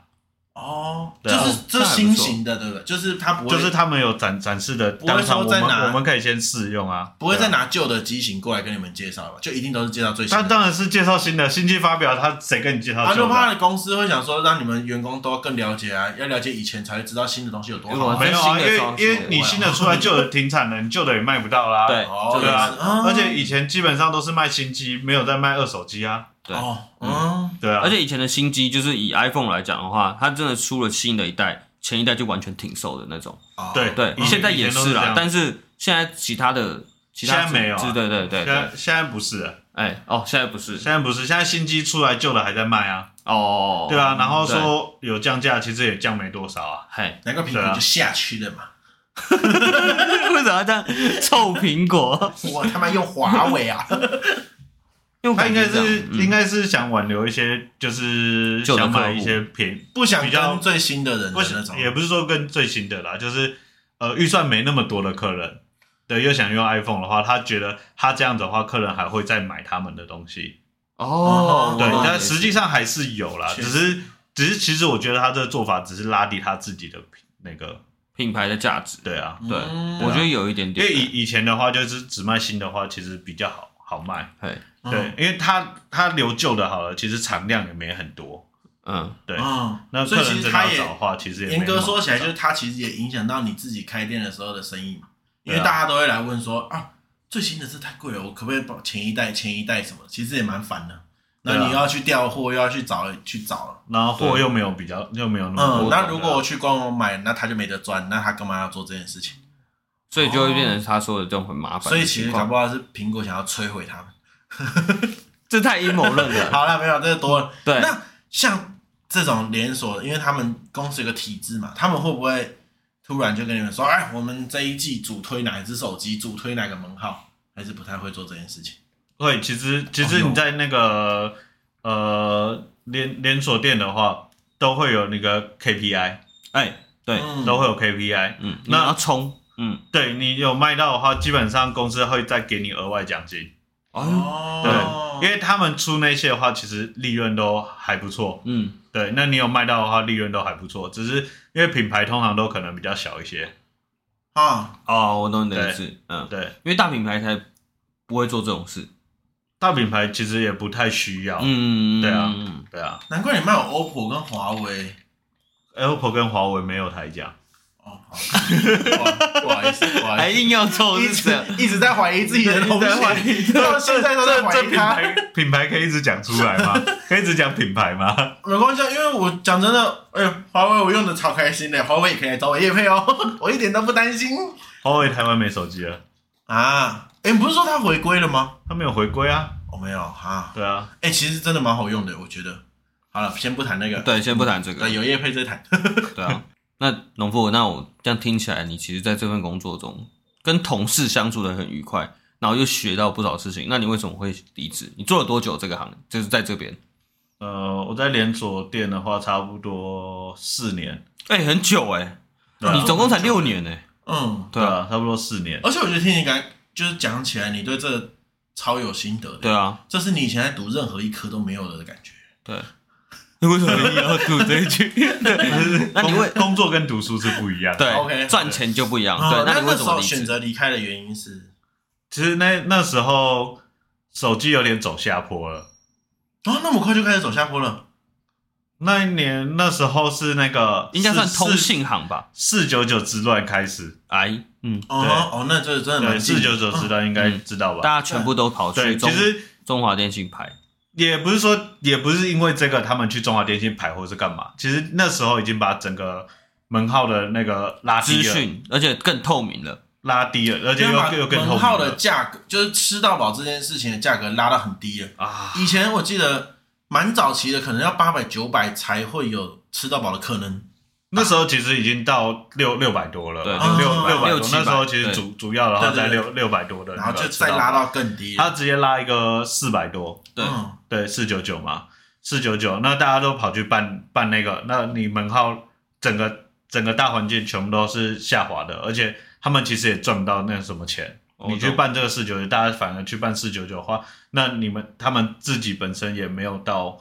哦，就是这新型的，对不对？就是他不会，就是他们有展展示的，不会说在拿，我们可以先试用啊，不会再拿旧的机型过来跟你们介绍吧？就一定都是介绍最新的。他当然是介绍新的，新机发表，他谁跟你介绍？他就怕公司会想说，让你们员工都更了解啊，要了解以前才会知道新的东西有多好。没有啊，因为因为你新的出来，旧的停产了，你旧的也卖不到啦。对，对啊，而且以前基本上都是卖新机，没有在卖二手机啊。对，嗯，对啊，而且以前的新机就是以 iPhone 来讲的话，它真的出了新的一代，前一代就完全停售的那种。对。对，现在也是啦，但是现在其他的，其他没有，对对对，现在现在不是，哎，哦，现在不是，现在不是，现在新机出来，旧的还在卖啊。哦，对啊，然后说有降价，其实也降没多少啊。嘿，难怪苹果就下去了嘛。为什么要这样？臭苹果？我他妈用华为啊！他应该是应该是想挽留一些，就是想买一些便宜，不想跟最新的人的那种，也不是说跟最新的啦，就是呃预算没那么多的客人，对，又想用 iPhone 的话，他觉得他这样子的话，客人还会再买他们的东西。哦，对，但实际上还是有啦，只是只是其实我觉得他这个做法只是拉低他自己的那个品牌的价值。对啊，对，我觉得有一点点，因为以以前的话就是只卖新的话，其实比较好好卖。对。对，因为他他留旧的好了，其实产量也没很多。嗯，对。嗯，那所以其实他也其实也严格说起来，就是他其实也影响到你自己开店的时候的生意嘛。因为大家都会来问说啊，最新的这太贵了，我可不可以把前一代、前一代什么？其实也蛮烦的。那你又要去调货，又要去找去找了，然后货又没有比较，又没有那么多。嗯，那如果我去官网买，那他就没得赚，那他干嘛要做这件事情？所以就会变成他说的这种很麻烦。所以其实搞不好是苹果想要摧毁他们。这太阴谋论了。好了，没有这个多了。对，那像这种连锁，因为他们公司有个体制嘛，他们会不会突然就跟你们说，哎，我们这一季主推哪一支手机，主推哪个门号？还是不太会做这件事情？会，其实其实你在那个、哦、呃连连锁店的话，都会有那个 KPI。哎，对，嗯、都会有 KPI。嗯，那要冲。嗯，对你有卖到的话，基本上公司会再给你额外奖金。哦，对，因为他们出那些的话，其实利润都还不错。嗯，对，那你有卖到的话，利润都还不错。只是因为品牌通常都可能比较小一些。啊，哦，我懂你的意思。嗯，对，因为大品牌才不会做这种事。大品牌其实也不太需要。嗯，对啊，对啊。难怪你卖有 OPPO 跟华为，OPPO 跟华为没有台价。哦，不好意思，不好意思，还硬要凑，一直一直在怀疑自己的东西，到现在都在怀疑他。品牌可以一直讲出来吗？可以一直讲品牌吗？没关系，因为我讲真的，哎呦，华为我用的超开心的，华为也可以来找我叶配哦，我一点都不担心。华为台湾没手机了啊？哎，不是说它回归了吗？它没有回归啊。我没有啊。对啊，哎，其实真的蛮好用的，我觉得。好了，先不谈那个。对，先不谈这个。对，有叶配再谈。对啊，那农夫，那我这样听起来，你其实在这份工作中跟同事相处的很愉快，然后又学到不少事情。那你为什么会离职？你做了多久这个行业？就是在这边。呃，我在连锁店的话，差不多四年。哎、欸，很久哎、欸，啊、你总共才六年哎、欸。嗯，对啊，差不多四年。而且我觉得听你刚就是讲起来，你对这超有心得的。对啊，这是你以前在读任何一科都没有的感觉。对。为什么你要读这一句？那你为工作跟读书是不一样的。对，OK，赚钱就不一样。对，那你为什么选择离开的原因是？其实那那时候手机有点走下坡了。啊，那么快就开始走下坡了？那一年那时候是那个应该算通信行吧？四九九之乱开始。哎，嗯，哦哦，那这真的蛮四九九之乱应该知道吧？大家全部都跑去中，其实中华电信排。也不是说，也不是因为这个他们去中华电信排或是干嘛，其实那时候已经把整个门号的那个拉低了，而且更透明了，拉低了，而且又又更透明了。门号的价格就是吃到饱这件事情的价格拉到很低了啊！以前我记得蛮早期的，可能要八百九百才会有吃到饱的可能。那时候其实已经到六六百多了，对，六六百多。那时候其实主主要的话在六六百多的，然后就再拉到更低，他直接拉一个四百多，对对，四九九嘛，四九九。那大家都跑去办办那个，那你门号整个整个大环境全部都是下滑的，而且他们其实也赚不到那什么钱。你去办这个四九九，大家反而去办四九九的话，那你们他们自己本身也没有到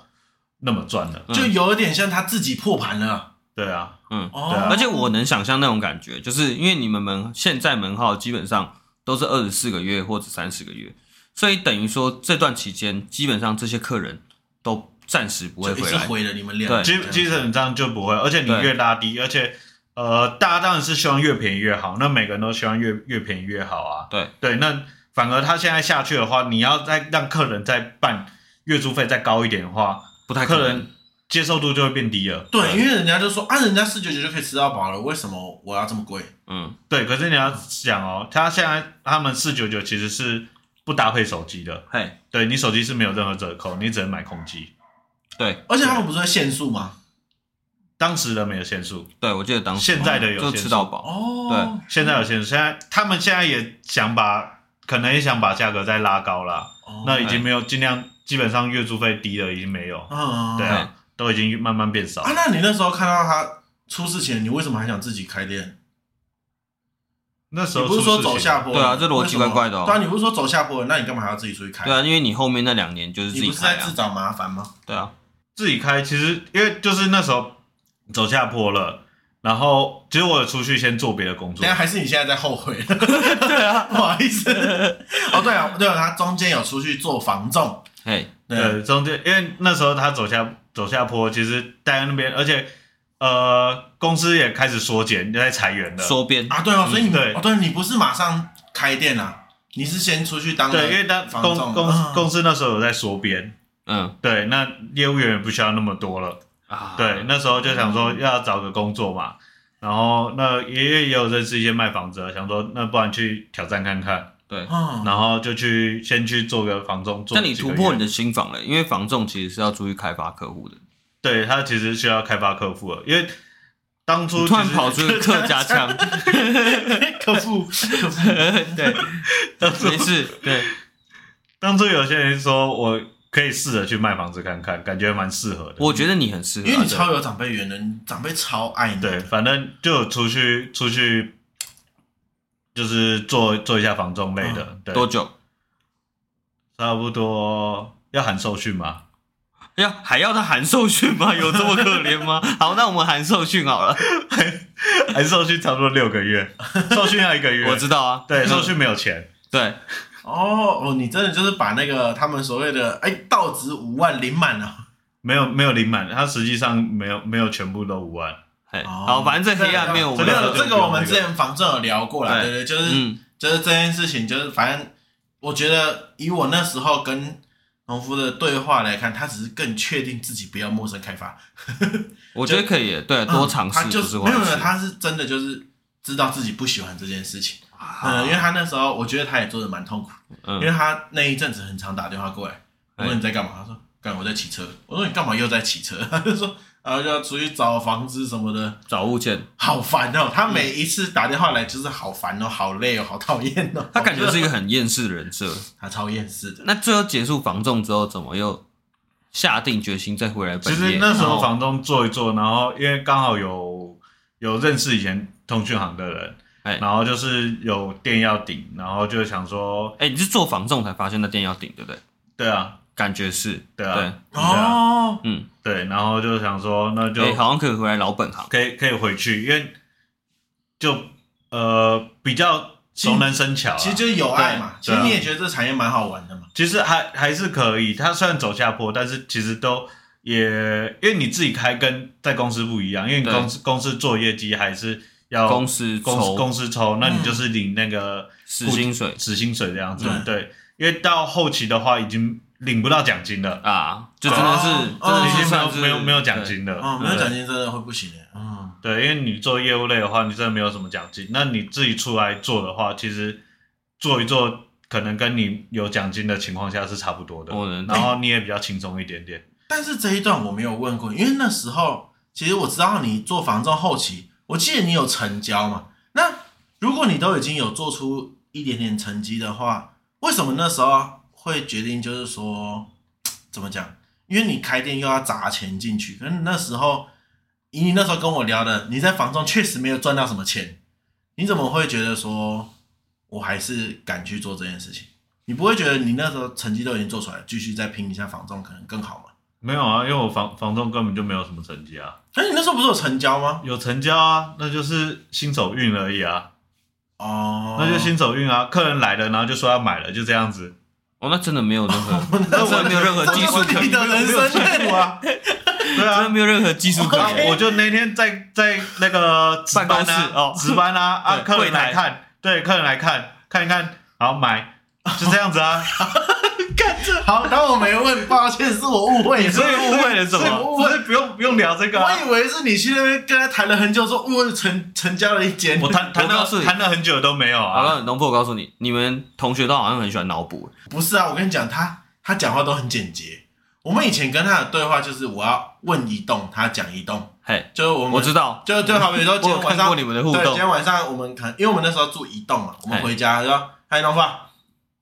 那么赚的，就有一点像他自己破盘了。对啊，嗯，对啊，而且我能想象那种感觉，就是因为你们门现在门号基本上都是二十四个月或者三十个月，所以等于说这段期间基本上这些客人都暂时不会回来，回了你们对，基基本上就不会，而且你越拉低，而且呃，大家当然是希望越便宜越好，那每个人都希望越越便宜越好啊，对。对，那反而他现在下去的话，你要再让客人再办月租费再高一点的话，不太可能。客人接受度就会变低了。对，因为人家就说啊，人家四九九就可以吃到饱了，为什么我要这么贵？嗯，对。可是你要想哦，他现在他们四九九其实是不搭配手机的。嘿，对你手机是没有任何折扣，你只能买空机。对，而且他们不是会限速吗？当时的没有限速。对，我记得当时现在的有限速。就吃到饱。哦，对，现在有限速。现在他们现在也想把，可能也想把价格再拉高了。哦，那已经没有尽量，基本上月租费低了，已经没有。嗯，对啊。都已经慢慢变少啊！那你那时候看到他出事前，你为什么还想自己开店？那时候你不是说走下坡？对啊，这逻辑怪怪的。对啊，你不是说走下坡？那你干嘛还要自己出去开？对啊，因为你后面那两年就是自己开，你不是在自找麻烦吗？对啊，自己开其实因为就是那时候走下坡了，然后其实我有出去先做别的工作。但还是你现在在后悔？对啊，不好意思。哦，对啊，对啊，他中间有出去做防重。嘿，对，中间因为那时候他走下。走下坡，其实待在那边，而且呃，公司也开始缩减，在裁员了。缩编。啊，对哦，所以你对哦，对，你不是马上开店啊，你是先出去当对，因为当公公公司那时候有在缩编，嗯，对，那业务员也不需要那么多了。啊。对，那时候就想说要找个工作嘛，然后那爷爷也有认识一些卖房子的，想说那不然去挑战看看。对，然后就去先去做个房仲。那你突破你的心房了，因为房仲其实是要注意开发客户的。对，他其实需要开发客户了，因为当初突然跑出客家腔，客户客户对，没事对。当初有些人说我可以试着去卖房子看看，感觉蛮适合的。我觉得你很适合，因为你超有长辈缘的，长辈超爱你。对，反正就出去出去。就是做做一下防重类的，对，多久？差不多要喊受训吗？要还要他含受训吗？有这么可怜吗？好，那我们含受训好了，含受训差不多六个月，受训要一个月。我知道啊，对，受训没有钱。对，哦哦，你真的就是把那个他们所谓的哎到值五万领满了？没有没有领满，他实际上没有没有全部都五万。好，反正这黑暗面我们这个这个我们之前房正有聊过了，对对，就是就是这件事情，就是反正我觉得以我那时候跟农夫的对话来看，他只是更确定自己不要陌生开发。我觉得可以，对，多尝试。就是没有没有，他是真的就是知道自己不喜欢这件事情。嗯，因为他那时候我觉得他也做的蛮痛苦，嗯，因为他那一阵子很常打电话过来，我说你在干嘛？他说干我在骑车。我说你干嘛又在骑车？他就说然后就要出去找房子什么的，找物件，好烦哦。他每一次打电话来就是好烦哦，好累哦，好讨厌哦。他感觉是一个很厌世的人设，他超厌世的。那最后结束房仲之后，怎么又下定决心再回来？其实那时候房仲做一做，然后因为刚好有有认识以前通讯行的人。哎，然后就是有店要顶，然后就想说，哎，你是做房仲才发现那店要顶，对不对？对啊，感觉是，对啊，对哦，嗯，对，然后就想说，那就好像可以回来老本行，可以可以回去，因为就呃比较熟能生巧，其实就是有爱嘛。其实你也觉得这产业蛮好玩的嘛。其实还还是可以，它虽然走下坡，但是其实都也因为你自己开跟在公司不一样，因为你公司公司做业绩还是。要公司抽，公司抽，那你就是领那个死薪水，死薪水这样子。对，因为到后期的话，已经领不到奖金了啊，就真的是，真的已经没有没有没有奖金了。没有奖金真的会不行的。嗯，对，因为你做业务类的话，你真的没有什么奖金。那你自己出来做的话，其实做一做，可能跟你有奖金的情况下是差不多的。然后你也比较轻松一点点。但是这一段我没有问过，因为那时候其实我知道你做房仲后期。我记得你有成交嘛？那如果你都已经有做出一点点成绩的话，为什么那时候会决定就是说怎么讲？因为你开店又要砸钱进去，可是那时候以你那时候跟我聊的，你在房中确实没有赚到什么钱，你怎么会觉得说我还是敢去做这件事情？你不会觉得你那时候成绩都已经做出来，继续再拼一下房中可能更好吗？没有啊，因为我房房仲根本就没有什么成绩啊。哎，你那时候不是有成交吗？有成交啊，那就是新手运而已啊。哦，那就新手运啊，客人来了，然后就说要买了，就这样子。哦，那真的没有任何，那 真的没有任何技术可言，没有技术啊。对啊，真的没有任何技术可言。我就那天在在那个办公室，哦，值班啊，啊，客人来看，对，客人来看看一看，然后买，就这样子啊。好，然后我没问，抱歉，是我误会，所以误会了什么？误会，不用不用聊这个。我以为是你去那边跟他谈了很久，说我成成交了一间。我谈谈到是谈了很久都没有啊。好了，龙婆，我告诉你，你们同学都好像很喜欢脑补。不是啊，我跟你讲，他他讲话都很简洁。我们以前跟他的对话就是，我要问一栋，他讲一栋。嘿，就是我们我知道，就就好比说 今天晚上你们的互动，今天晚上我们可能因为我们那时候住一栋嘛，我们回家说，嗨，龙婆，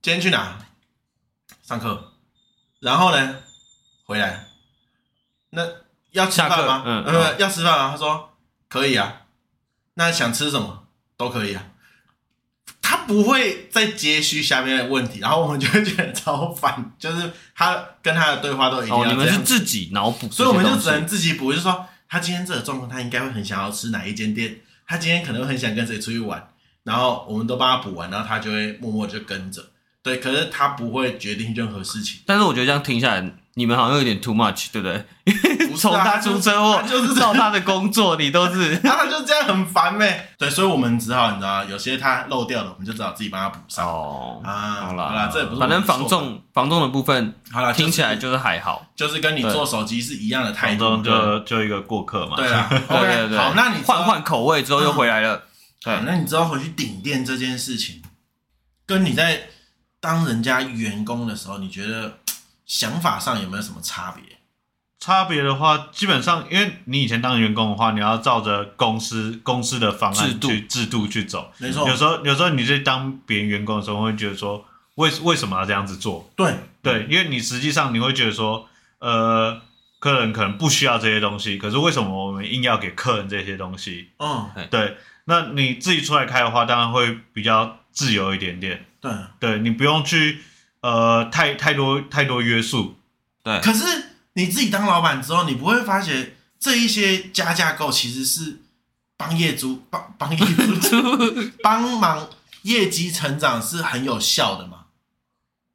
今天去哪？上课。然后呢，回来，那要吃饭吗？嗯，呃，要吃饭啊？他说可以啊。那想吃什么都可以啊。他不会再接续下面的问题，然后我们就会觉得超烦，就是他跟他的对话都一定要这样。哦，你们是自己脑补，所以我们就只能自己补。就是说，他今天这个状况，他应该会很想要吃哪一间店，他今天可能会很想跟谁出去玩，然后我们都帮他补完，然后他就会默默就跟着。对，可是他不会决定任何事情。但是我觉得这样听下来，你们好像有点 too much，对不对？从他出车祸，就是到他的工作，你都是，他就这样很烦呗。对，所以我们只好你知道，有些他漏掉了，我们就只好自己帮他补上。哦，啊，好了，好了，这也不是。反正防重防重的部分，好了，听起来就是还好，就是跟你做手机是一样的态度，就就一个过客嘛。对啊，对对对。好，那你换换口味之后又回来了。对，那你知道回去顶店这件事情，跟你在。当人家员工的时候，你觉得 想法上有没有什么差别？差别的话，基本上，因为你以前当员工的话，你要照着公司公司的方案去制度去走。没错。有时候有时候你在当别人员工的时候，会觉得说，为为什么要这样子做？对对，因为你实际上你会觉得说，呃，客人可能不需要这些东西，可是为什么我们硬要给客人这些东西？嗯，对。那你自己出来开的话，当然会比较自由一点点。对，对你不用去呃太太多太多约束，对。可是你自己当老板之后，你不会发觉这一些加价购其实是帮业主帮帮业主 帮忙业绩成长是很有效的嘛？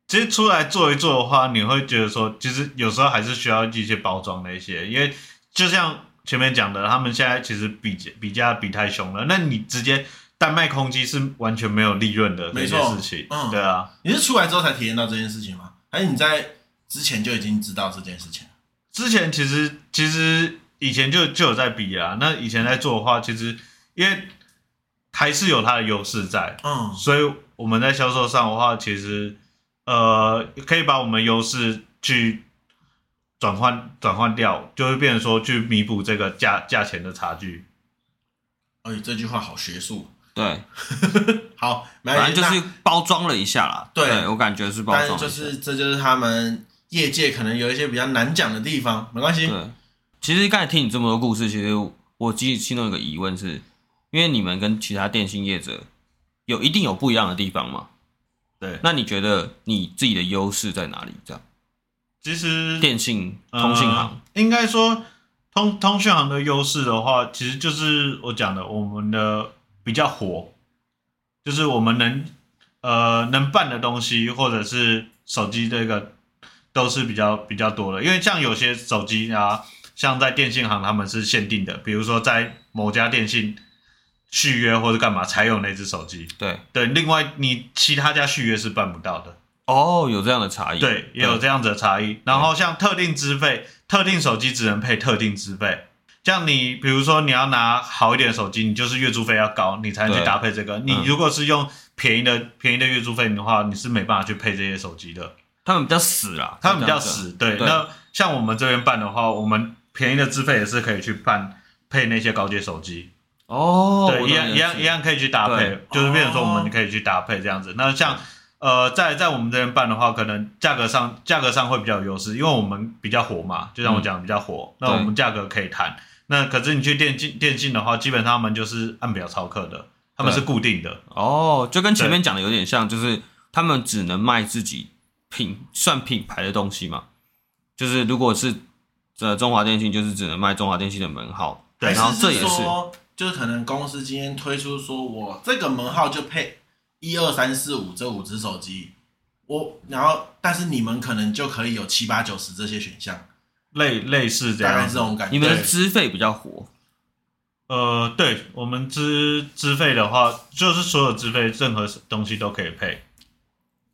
其实出来做一做的话，你会觉得说，其实有时候还是需要一些包装的一些，因为就像前面讲的，他们现在其实比比价比太凶了，那你直接。单卖空机是完全没有利润的这件事情，嗯，对啊。你是出来之后才体验到这件事情吗？还是你在之前就已经知道这件事情？之前其实其实以前就就有在比啊。那以前在做的话，其实因为还是有它的优势在。嗯，所以我们在销售上的话，其实呃，可以把我们优势去转换转换掉，就会变成说去弥补这个价价钱的差距。哎，这句话好学术。对，好，反正就是包装了一下啦。对，对我感觉是包装。但就是这就是他们业界可能有一些比较难讲的地方，没关系。对，其实刚才听你这么多故事，其实我其实心中有个疑问是，因为你们跟其他电信业者有一定有不一样的地方嘛？对，那你觉得你自己的优势在哪里？这样，其实电信通信行、呃、应该说通通讯行的优势的话，其实就是我讲的我们的。比较火，就是我们能呃能办的东西，或者是手机这个都是比较比较多的。因为像有些手机啊，像在电信行他们是限定的，比如说在某家电信续约或者干嘛才有那只手机。对对，另外你其他家续约是办不到的。哦，有这样的差异。对，也有这样子的差异。然后像特定资费，特定手机只能配特定资费。像你，比如说你要拿好一点的手机，你就是月租费要高，你才能去搭配这个。你如果是用便宜的、嗯、便宜的月租费的话，你是没办法去配这些手机的。他们比较死啦，他们比较死。对，对那像我们这边办的话，我们便宜的资费也是可以去办配那些高阶手机。哦，对，一样一样一样可以去搭配，就是变成说我们可以去搭配这样子。那像呃，在在我们这边办的话，可能价格上价格上会比较有优势，因为我们比较火嘛，就像我讲的比较火，嗯、那我们价格可以谈。那可是你去电竞电竞的话，基本上他们就是按表操课的，他们是固定的。哦，就跟前面讲的有点像，就是他们只能卖自己品算品牌的东西嘛，就是如果是这中华电信，就是只能卖中华电信的门号，对，然后这也是。就是可能公司今天推出说我这个门号就配一二三四五这五只手机，我然后但是你们可能就可以有七八九十这些选项。类类似这样，大概这种感觉。你们的资费比较活，呃，对我们资资费的话，就是所有资费，任何东西都可以配。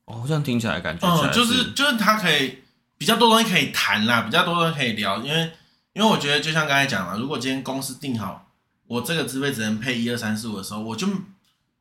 哦，这样听起来感觉起来，嗯，就是就是他可以比较多东西可以谈啦，比较多东西可以聊。因为因为我觉得，就像刚才讲了，如果今天公司定好我这个资费只能配一二三四五的时候，我就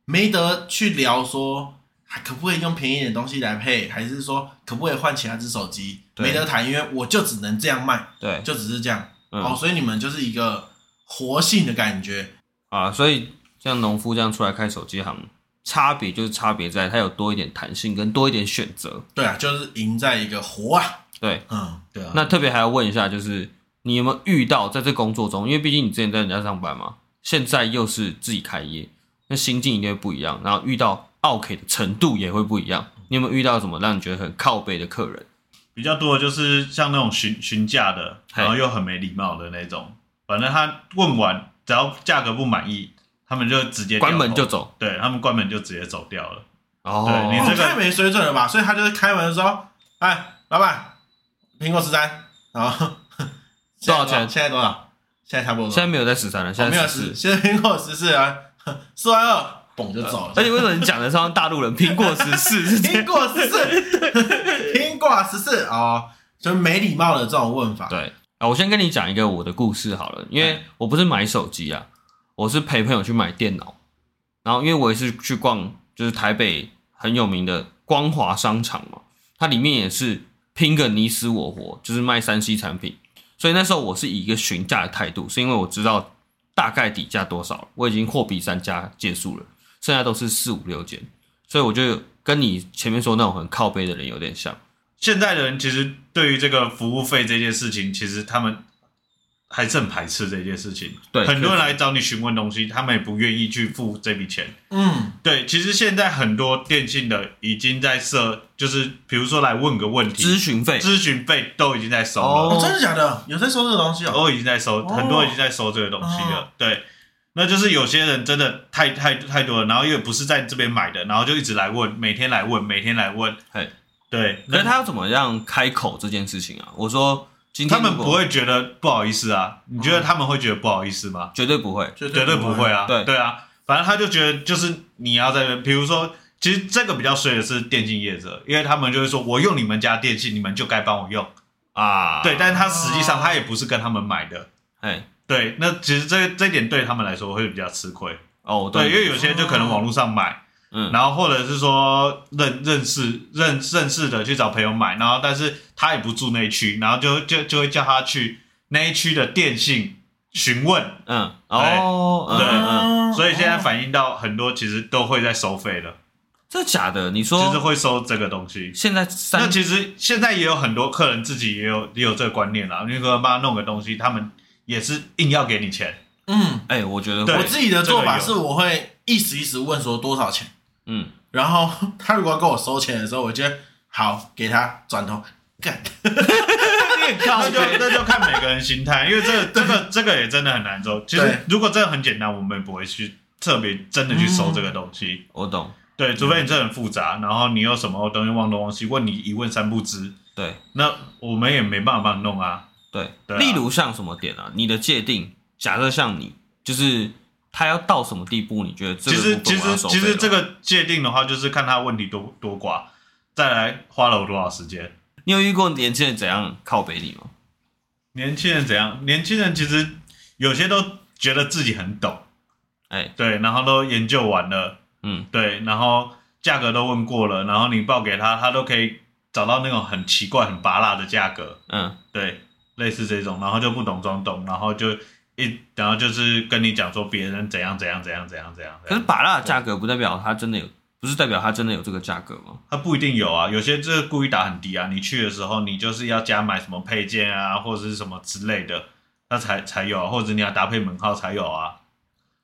没得去聊说。还可不可以用便宜一点东西来配？还是说可不可以换其他只手机？没得谈，因为我就只能这样卖。对，就只是这样。嗯、哦，所以你们就是一个活性的感觉啊。所以像农夫这样出来开手机行，差别就是差别在它有多一点弹性跟多一点选择。对啊，就是赢在一个活啊。对，嗯，对啊。那特别还要问一下，就是你有没有遇到在这工作中，因为毕竟你之前在人家上班嘛，现在又是自己开业，那心境一定会不一样。然后遇到。OK 的程度也会不一样。你有没有遇到什么让你觉得很靠背的客人？比较多的就是像那种询询价的，然后又很没礼貌的那种。反正他问完，只要价格不满意，他们就直接关门就走。对，他们关门就直接走掉了。哦，对你这个太没水准了吧？所以他就是开门的时候，哎，老板，苹果十三，然后 多少钱？现在多少？现在差不多。现在没有在十三了，现在没有十四。现在苹果十四啊，四万二。嘣就走了，而且为什么你讲的是像大陆人？苹果十四，苹果十四，苹果十四啊，就没礼貌的这种问法。对啊，我先跟你讲一个我的故事好了，因为我不是买手机啊，我是陪朋友去买电脑，然后因为我也是去逛，就是台北很有名的光华商场嘛，它里面也是拼个你死我活，就是卖三 C 产品，所以那时候我是以一个询价的态度，是因为我知道大概底价多少，我已经货比三家结束了。剩下都是四五六间，所以我就跟你前面说那种很靠背的人有点像。现在的人其实对于这个服务费这件事情，其实他们还是很排斥这件事情。对，很多人来找你询问东西，他们也不愿意去付这笔钱。嗯，对，其实现在很多电信的已经在设，就是比如说来问个问题，咨询费，咨询费都已经在收了。哦，真的假的？有在收这个东西哦？都已经在收，很多已经在收这个东西了。哦，对。那就是有些人真的太太太多了，然后又不是在这边买的，然后就一直来问，每天来问，每天来问。嘿，对，那他要怎么样开口这件事情啊？我说，今天他们不会觉得不好意思啊？你觉得他们会觉得不好意思吗？绝对不会，绝对不会啊！对对啊，反正他就觉得就是你要在比如说，其实这个比较衰的是电信业者，因为他们就会说，我用你们家电器，你们就该帮我用啊。对，但是他实际上他也不是跟他们买的，哎。对，那其实这这一点对他们来说会比较吃亏哦，对，因为有些就可能网络上买，嗯，然后或者是说认认识认认识的去找朋友买，然后但是他也不住那一区，然后就就就会叫他去那一区的电信询问，嗯，哦，对，嗯，所以现在反映到很多其实都会在收费了。这假的？你说其实会收这个东西？现在那其实现在也有很多客人自己也有也有这个观念啦。你可能帮他弄个东西，他们也是硬要给你钱。嗯，哎、欸，我觉得我自己的做法是，我会一时一时问说多少钱。嗯，然后 他如果跟我收钱的时候，我觉得好给他转头干。那就 那就看每个人心态，因为这个这个这个也真的很难做。其实如果真的很简单，我们也不会去特别真的去收这个东西。嗯、我懂。对，除非你这很复杂，然后你有什么东西忘东忘西，问你一问三不知。对，那我们也没办法帮你弄啊。对，对啊，例如像什么点啊？你的界定，假设像你，就是他要到什么地步？你觉得这个？其实其实其实这个界定的话，就是看他问题多多寡，再来花了我多少时间。你有遇过年轻人怎样靠北你吗？年轻人怎样？年轻人其实有些都觉得自己很懂，哎，对，然后都研究完了。嗯，对，然后价格都问过了，然后你报给他，他都可以找到那种很奇怪、很拔辣的价格。嗯，对，类似这种，然后就不懂装懂，然后就一，然后就是跟你讲说别人怎样怎样怎样怎样怎样。可是拔辣的价格不代表它真的有，不是代表它真的有这个价格吗？它不一定有啊，有些就是故意打很低啊。你去的时候，你就是要加买什么配件啊，或者是什么之类的，那才才有啊，或者你要搭配门号才有啊。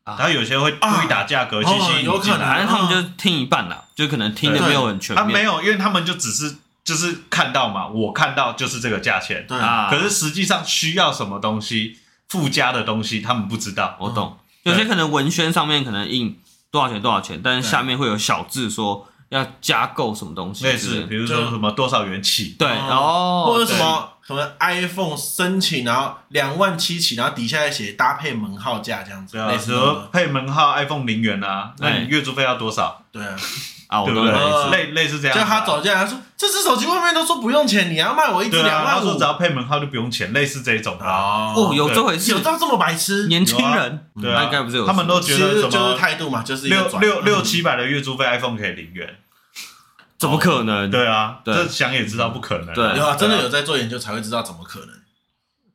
然后有些会故意打价格，其实有可能，反正他们就听一半啦，就可能听的没有很全面。他没有，因为他们就只是就是看到嘛，我看到就是这个价钱，对啊。可是实际上需要什么东西附加的东西，他们不知道。我懂，有些可能文宣上面可能印多少钱多少钱，但是下面会有小字说要加购什么东西，类似比如说什么多少元起，对，然后或者什么。什么 iPhone 申请，然后两万七起，然后底下再写搭配门号价这样子。对啊，比如说配门号 iPhone 零元啊，那你月租费要多少？对啊，啊，对不对？类类似这样。就他走进来，他说：“这只手机外面都说不用钱，你要卖我一只两万五。”他说：“只要配门号就不用钱。”类似这种啊。哦，有这回事？有到这么白痴？年轻人，对啊，应该不是有。他们都觉得就是态度嘛，就是六六六七百的月租费，iPhone 可以零元。怎么可能？对啊，这想也知道不可能。对，有啊，真的有在做研究才会知道怎么可能。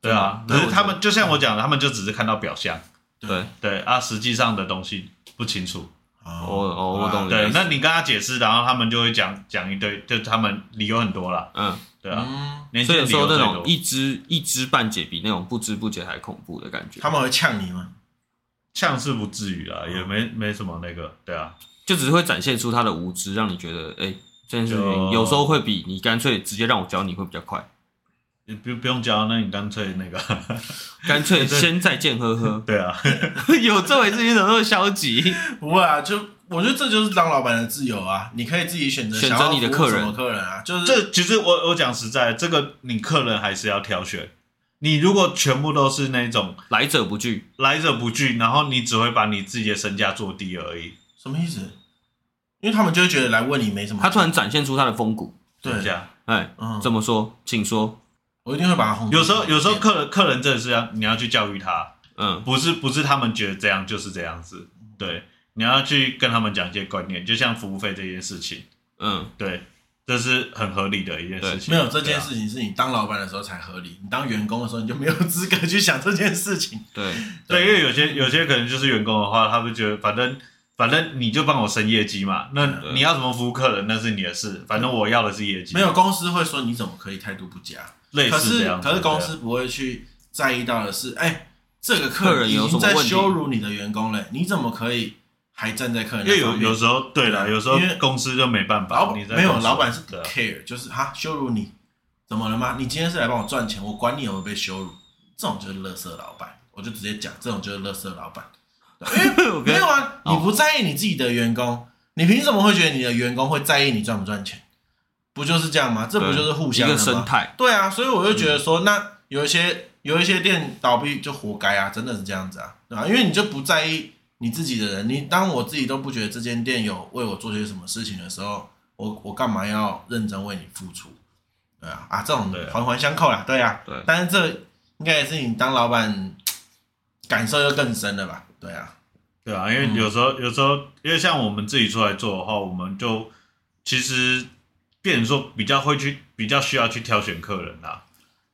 对啊，可是他们就像我讲的，他们就只是看到表象。对对啊，实际上的东西不清楚。哦哦，我懂。对，那你跟他解释，然后他们就会讲讲一堆，就他们理由很多了。嗯，对啊。所以说那种一知一知半解，比那种不知不解还恐怖的感觉。他们会呛你吗？呛是不至于啊，也没没什么那个。对啊，就只是会展现出他的无知，让你觉得哎。这件事情有时候会比你干脆直接让我教你会比较快，你不不用教，那你干脆那个，干脆先再见，呵呵。对啊，有这回事你怎么那么消极？不会啊，就我觉得这就是当老板的自由啊，你可以自己选择选择你的客人，客人啊，就是这其实我我讲实在，这个你客人还是要挑选。你如果全部都是那种来者不拒，来者不拒，然后你只会把你自己的身价做低而已。什么意思？因为他们就会觉得来问你没什么，他突然展现出他的风骨，对，哎，怎么说？请说。我一定会把他轰。有时候，有时候客人客人真的是要你要去教育他，嗯，不是不是他们觉得这样就是这样子，对，你要去跟他们讲一些观念，就像服务费这件事情，嗯，对，这是很合理的一件事情。没有这件事情是你当老板的时候才合理，你当员工的时候你就没有资格去想这件事情。对，对，因为有些有些可能就是员工的话，他会觉得反正。反正你就帮我升业绩嘛，那你要怎么服务客人那是你的事，反正我要的是业绩。没有公司会说你怎么可以态度不佳，类似这样。可是可是公司不会去在意到的是，哎，这个客人已经在羞辱你的员工了，你怎么可以还站在客人？因为有有时候对了，有时候因为公司就没办法。老没有老板是不 care，就是哈羞辱你，怎么了吗？你今天是来帮我赚钱，我管你有没有被羞辱，这种就是垃圾老板，我就直接讲，这种就是垃圾老板。因为 没有啊，你不在意你自己的员工，你凭什么会觉得你的员工会在意你赚不赚钱？不就是这样吗？这不就是互相的？一个生态。对啊，所以我就觉得说，那有一些有一些店倒闭就活该啊，真的是这样子啊，对吧？因为你就不在意你自己的人，你当我自己都不觉得这间店有为我做些什么事情的时候，我我干嘛要认真为你付出？对啊，啊，这种环环相扣啦，对啊，对。但是这应该也是你当老板 感受又更深了吧？对啊，对啊，因为有时候、嗯、有时候，因为像我们自己出来做的话，我们就其实变成说比较会去比较需要去挑选客人啦，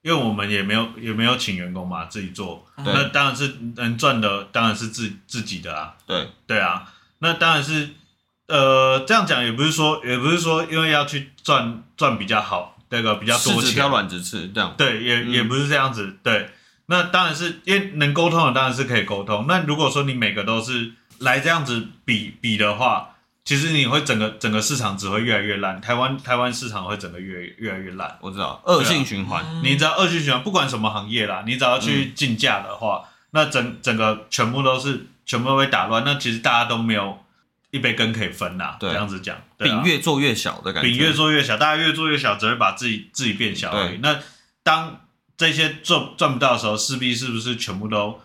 因为我们也没有也没有请员工嘛，自己做，那当然是能赚的当然是自自己的啊，对。对啊，那当然是呃这样讲也不是说也不是说因为要去赚赚比较好，那个比较多钱，挑软直吃这样，对，也、嗯、也不是这样子，对。那当然是因为能沟通的当然是可以沟通。那如果说你每个都是来这样子比比的话，其实你会整个整个市场只会越来越烂。台湾台湾市场会整个越越来越烂。我知道恶性循环，啊、你知道恶性循环，不管什么行业啦，你只要去竞价的话，嗯、那整整个全部都是全部都被打乱。那其实大家都没有一杯羹可以分呐。对这样子讲，饼、啊、越做越小的感觉，饼越做越小，大家越做越小，只会把自己自己变小而已。那当这些赚赚不到的时候，势必是不是全部都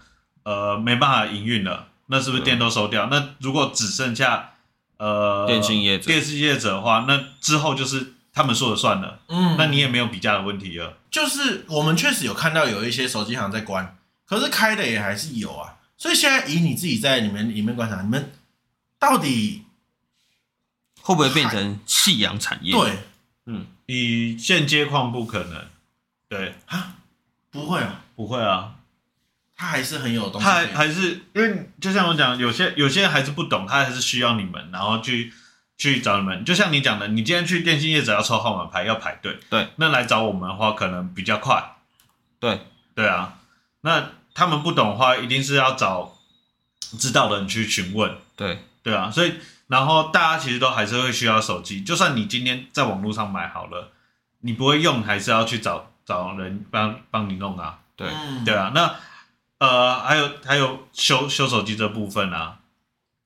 呃没办法营运了？那是不是店都收掉？那如果只剩下呃电信业者、电信业者的话，那之后就是他们说了算了。嗯，那你也没有比价的问题了。就是我们确实有看到有一些手机行在关，可是开的也还是有啊。所以现在以你自己在里面里面观察，你们到底会不会变成夕阳产业？对，嗯，以现阶况不可能。对啊。不会啊，不会啊，他还是很有东西。他还是因为就像我讲，有些有些人还是不懂，他还是需要你们，然后去去找你们。就像你讲的，你今天去电信业只要抽号码牌要排队，对，那来找我们的话可能比较快。对，对啊，那他们不懂的话，一定是要找知道的人去询问。对，对啊，所以然后大家其实都还是会需要手机，就算你今天在网络上买好了，你不会用，还是要去找。找人帮帮你弄啊，对对啊，那呃还有还有修修手机这部分啊，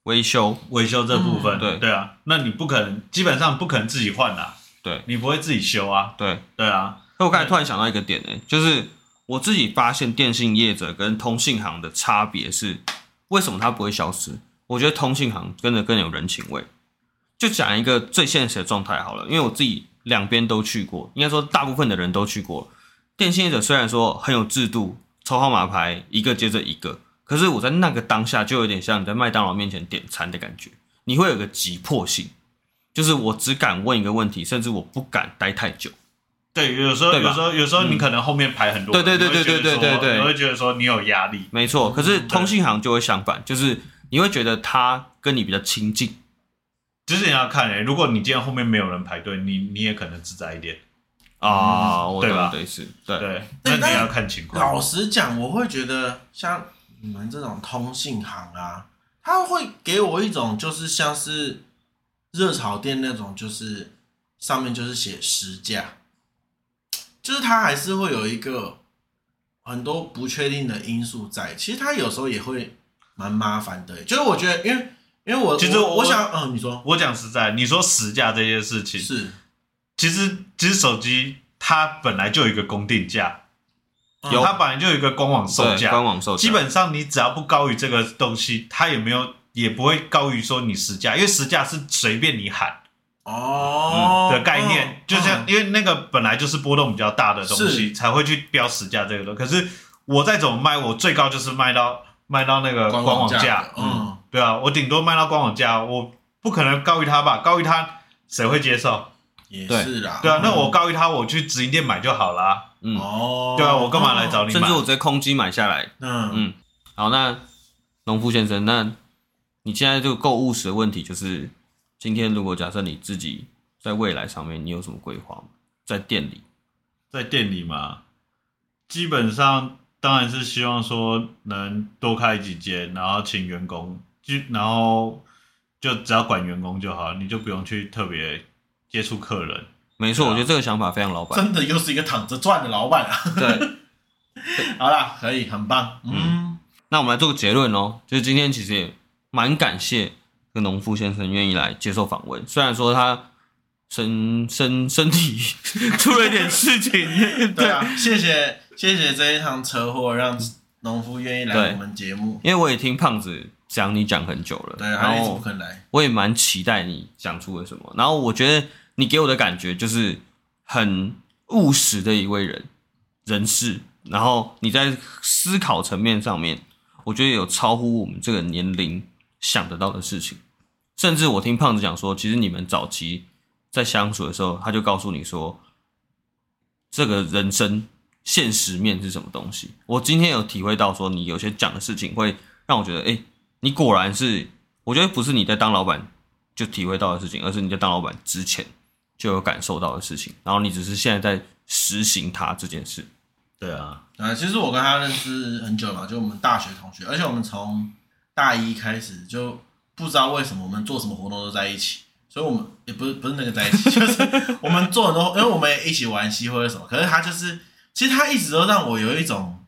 维修维修这部分，嗯、对对啊，那你不可能基本上不可能自己换啊，对，你不会自己修啊，对对啊。那我刚才突然想到一个点呢，就是我自己发现电信业者跟通信行的差别是，为什么它不会消失？我觉得通信行真的更有人情味。就讲一个最现实的状态好了，因为我自己。两边都去过，应该说大部分的人都去过。电信业者虽然说很有制度，抽号码牌一个接着一个，可是我在那个当下就有点像你在麦当劳面前点餐的感觉，你会有个急迫性，就是我只敢问一个问题，甚至我不敢待太久。对，有时候有时候有时候你可能后面排很多，对对对对对对对对，你会觉得说你有压力。没错，可是通信行就会相反，就是你会觉得他跟你比较亲近。其实你要看诶、欸，如果你今天后面没有人排队，你你也可能自在一点啊，嗯、对吧？对是，对对，那你要看情况。老实讲，我会觉得像你们这种通信行啊，他会给我一种就是像是热炒店那种，就是上面就是写实价，就是他还是会有一个很多不确定的因素在。其实他有时候也会蛮麻烦的，就是我觉得因为。因为我其实我，我想，嗯，你说，我讲实在，你说实价这件事情是，其实其实手机它本来就有一个公定价，有它本来就有一个官网售价，官网售价，基本上你只要不高于这个东西，它也没有也不会高于说你实价，因为实价是随便你喊哦、嗯、的概念，哦、就像因为那个本来就是波动比较大的东西，是才会去标实价这个东西。可是我再怎么卖，我最高就是卖到卖到那个官网价，嗯。对啊，我顶多卖到官网价，我不可能高于它吧？高于它谁会接受？也是啦。对啊，那我高于他，我去直营店买就好啦。嗯哦，对啊，我干嘛来找你买？甚至我直接空机买下来。嗯嗯。好，那农夫先生，那你现在这个购物时的问题就是，今天如果假设你自己在未来上面，你有什么规划吗？在店里，在店里嘛，基本上。当然是希望说能多开几间，然后请员工，就然后就只要管员工就好，你就不用去特别接触客人。没错，啊、我觉得这个想法非常老板，真的又是一个躺着赚的老板啊。对，好啦，可以，很棒。嗯，嗯那我们来做个结论哦，就是今天其实也蛮感谢这个农夫先生愿意来接受访问，虽然说他身身身体出了一点事情，对啊，谢谢。谢谢这一趟车祸，让农夫愿意来我们节目。因为我也听胖子讲你讲很久了，对，他一直不肯来。我也蛮期待你讲出了什么。然后我觉得你给我的感觉就是很务实的一位人人士。然后你在思考层面上面，我觉得有超乎我们这个年龄想得到的事情。甚至我听胖子讲说，其实你们早期在相处的时候，他就告诉你说，这个人生现实面是什么东西。我今天有体会到说，你有些讲的事情会让我觉得，哎，你果然是，我觉得不是你在当老板就体会到的事情，而是你在当老板之前就有感受到的事情，然后你只是现在在实行它这件事。对啊，啊，其实我跟他认识很久了嘛，就我们大学同学，而且我们从大一开始就。不知道为什么我们做什么活动都在一起，所以我们也不是不是那个在一起，就是我们做很多，因为我们也一起玩戏或者什么。可是他就是，其实他一直都让我有一种，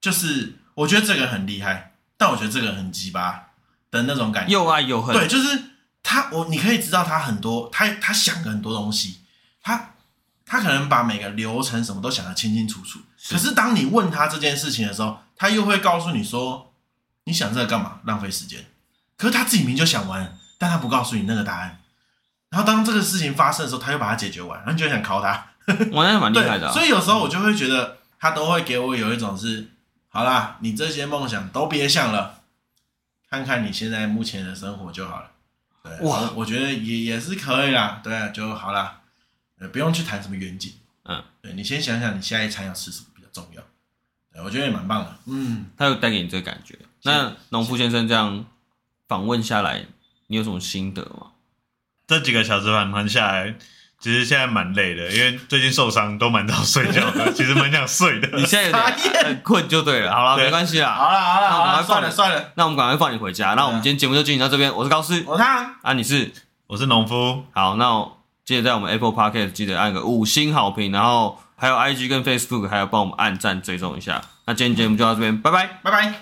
就是我觉得这个很厉害，但我觉得这个很鸡巴的那种感觉，又爱又恨。对，就是他，我你可以知道他很多，他他想的很多东西，他他可能把每个流程什么都想得清清楚楚。是。可是当你问他这件事情的时候，他又会告诉你说，你想这个干嘛？浪费时间。可是他自己明明就想完，但他不告诉你那个答案。然后当这个事情发生的时候，他又把它解决完，然后你就想考他。我那蛮厉害的啊。所以有时候我就会觉得，他都会给我有一种是，好啦，你这些梦想都别想了，看看你现在目前的生活就好了。对，哇，我，我觉得也也是可以啦。对啊，就好啦，不用去谈什么远景。嗯，对，你先想想你下一餐要吃什么比较重要。对，我觉得也蛮棒的。嗯，他有带给你这个感觉。那农夫先生这样。访问下来，你有什么心得吗？这几个小时访谈下来，其实现在蛮累的，因为最近受伤都蛮早睡觉的，其实蛮想睡的。你现在有点很困就对了。好了，没关系啦。好了好了，那我们赶快算了算了，那我们赶快放你回家。那我们今天节目就进行到这边。我是高斯，我是他啊，你是？我是农夫。好，那记得在我们 Apple Podcast 记得按个五星好评，然后还有 IG 跟 Facebook 还有帮我们按赞追踪一下。那今天节目就到这边，拜拜，拜拜。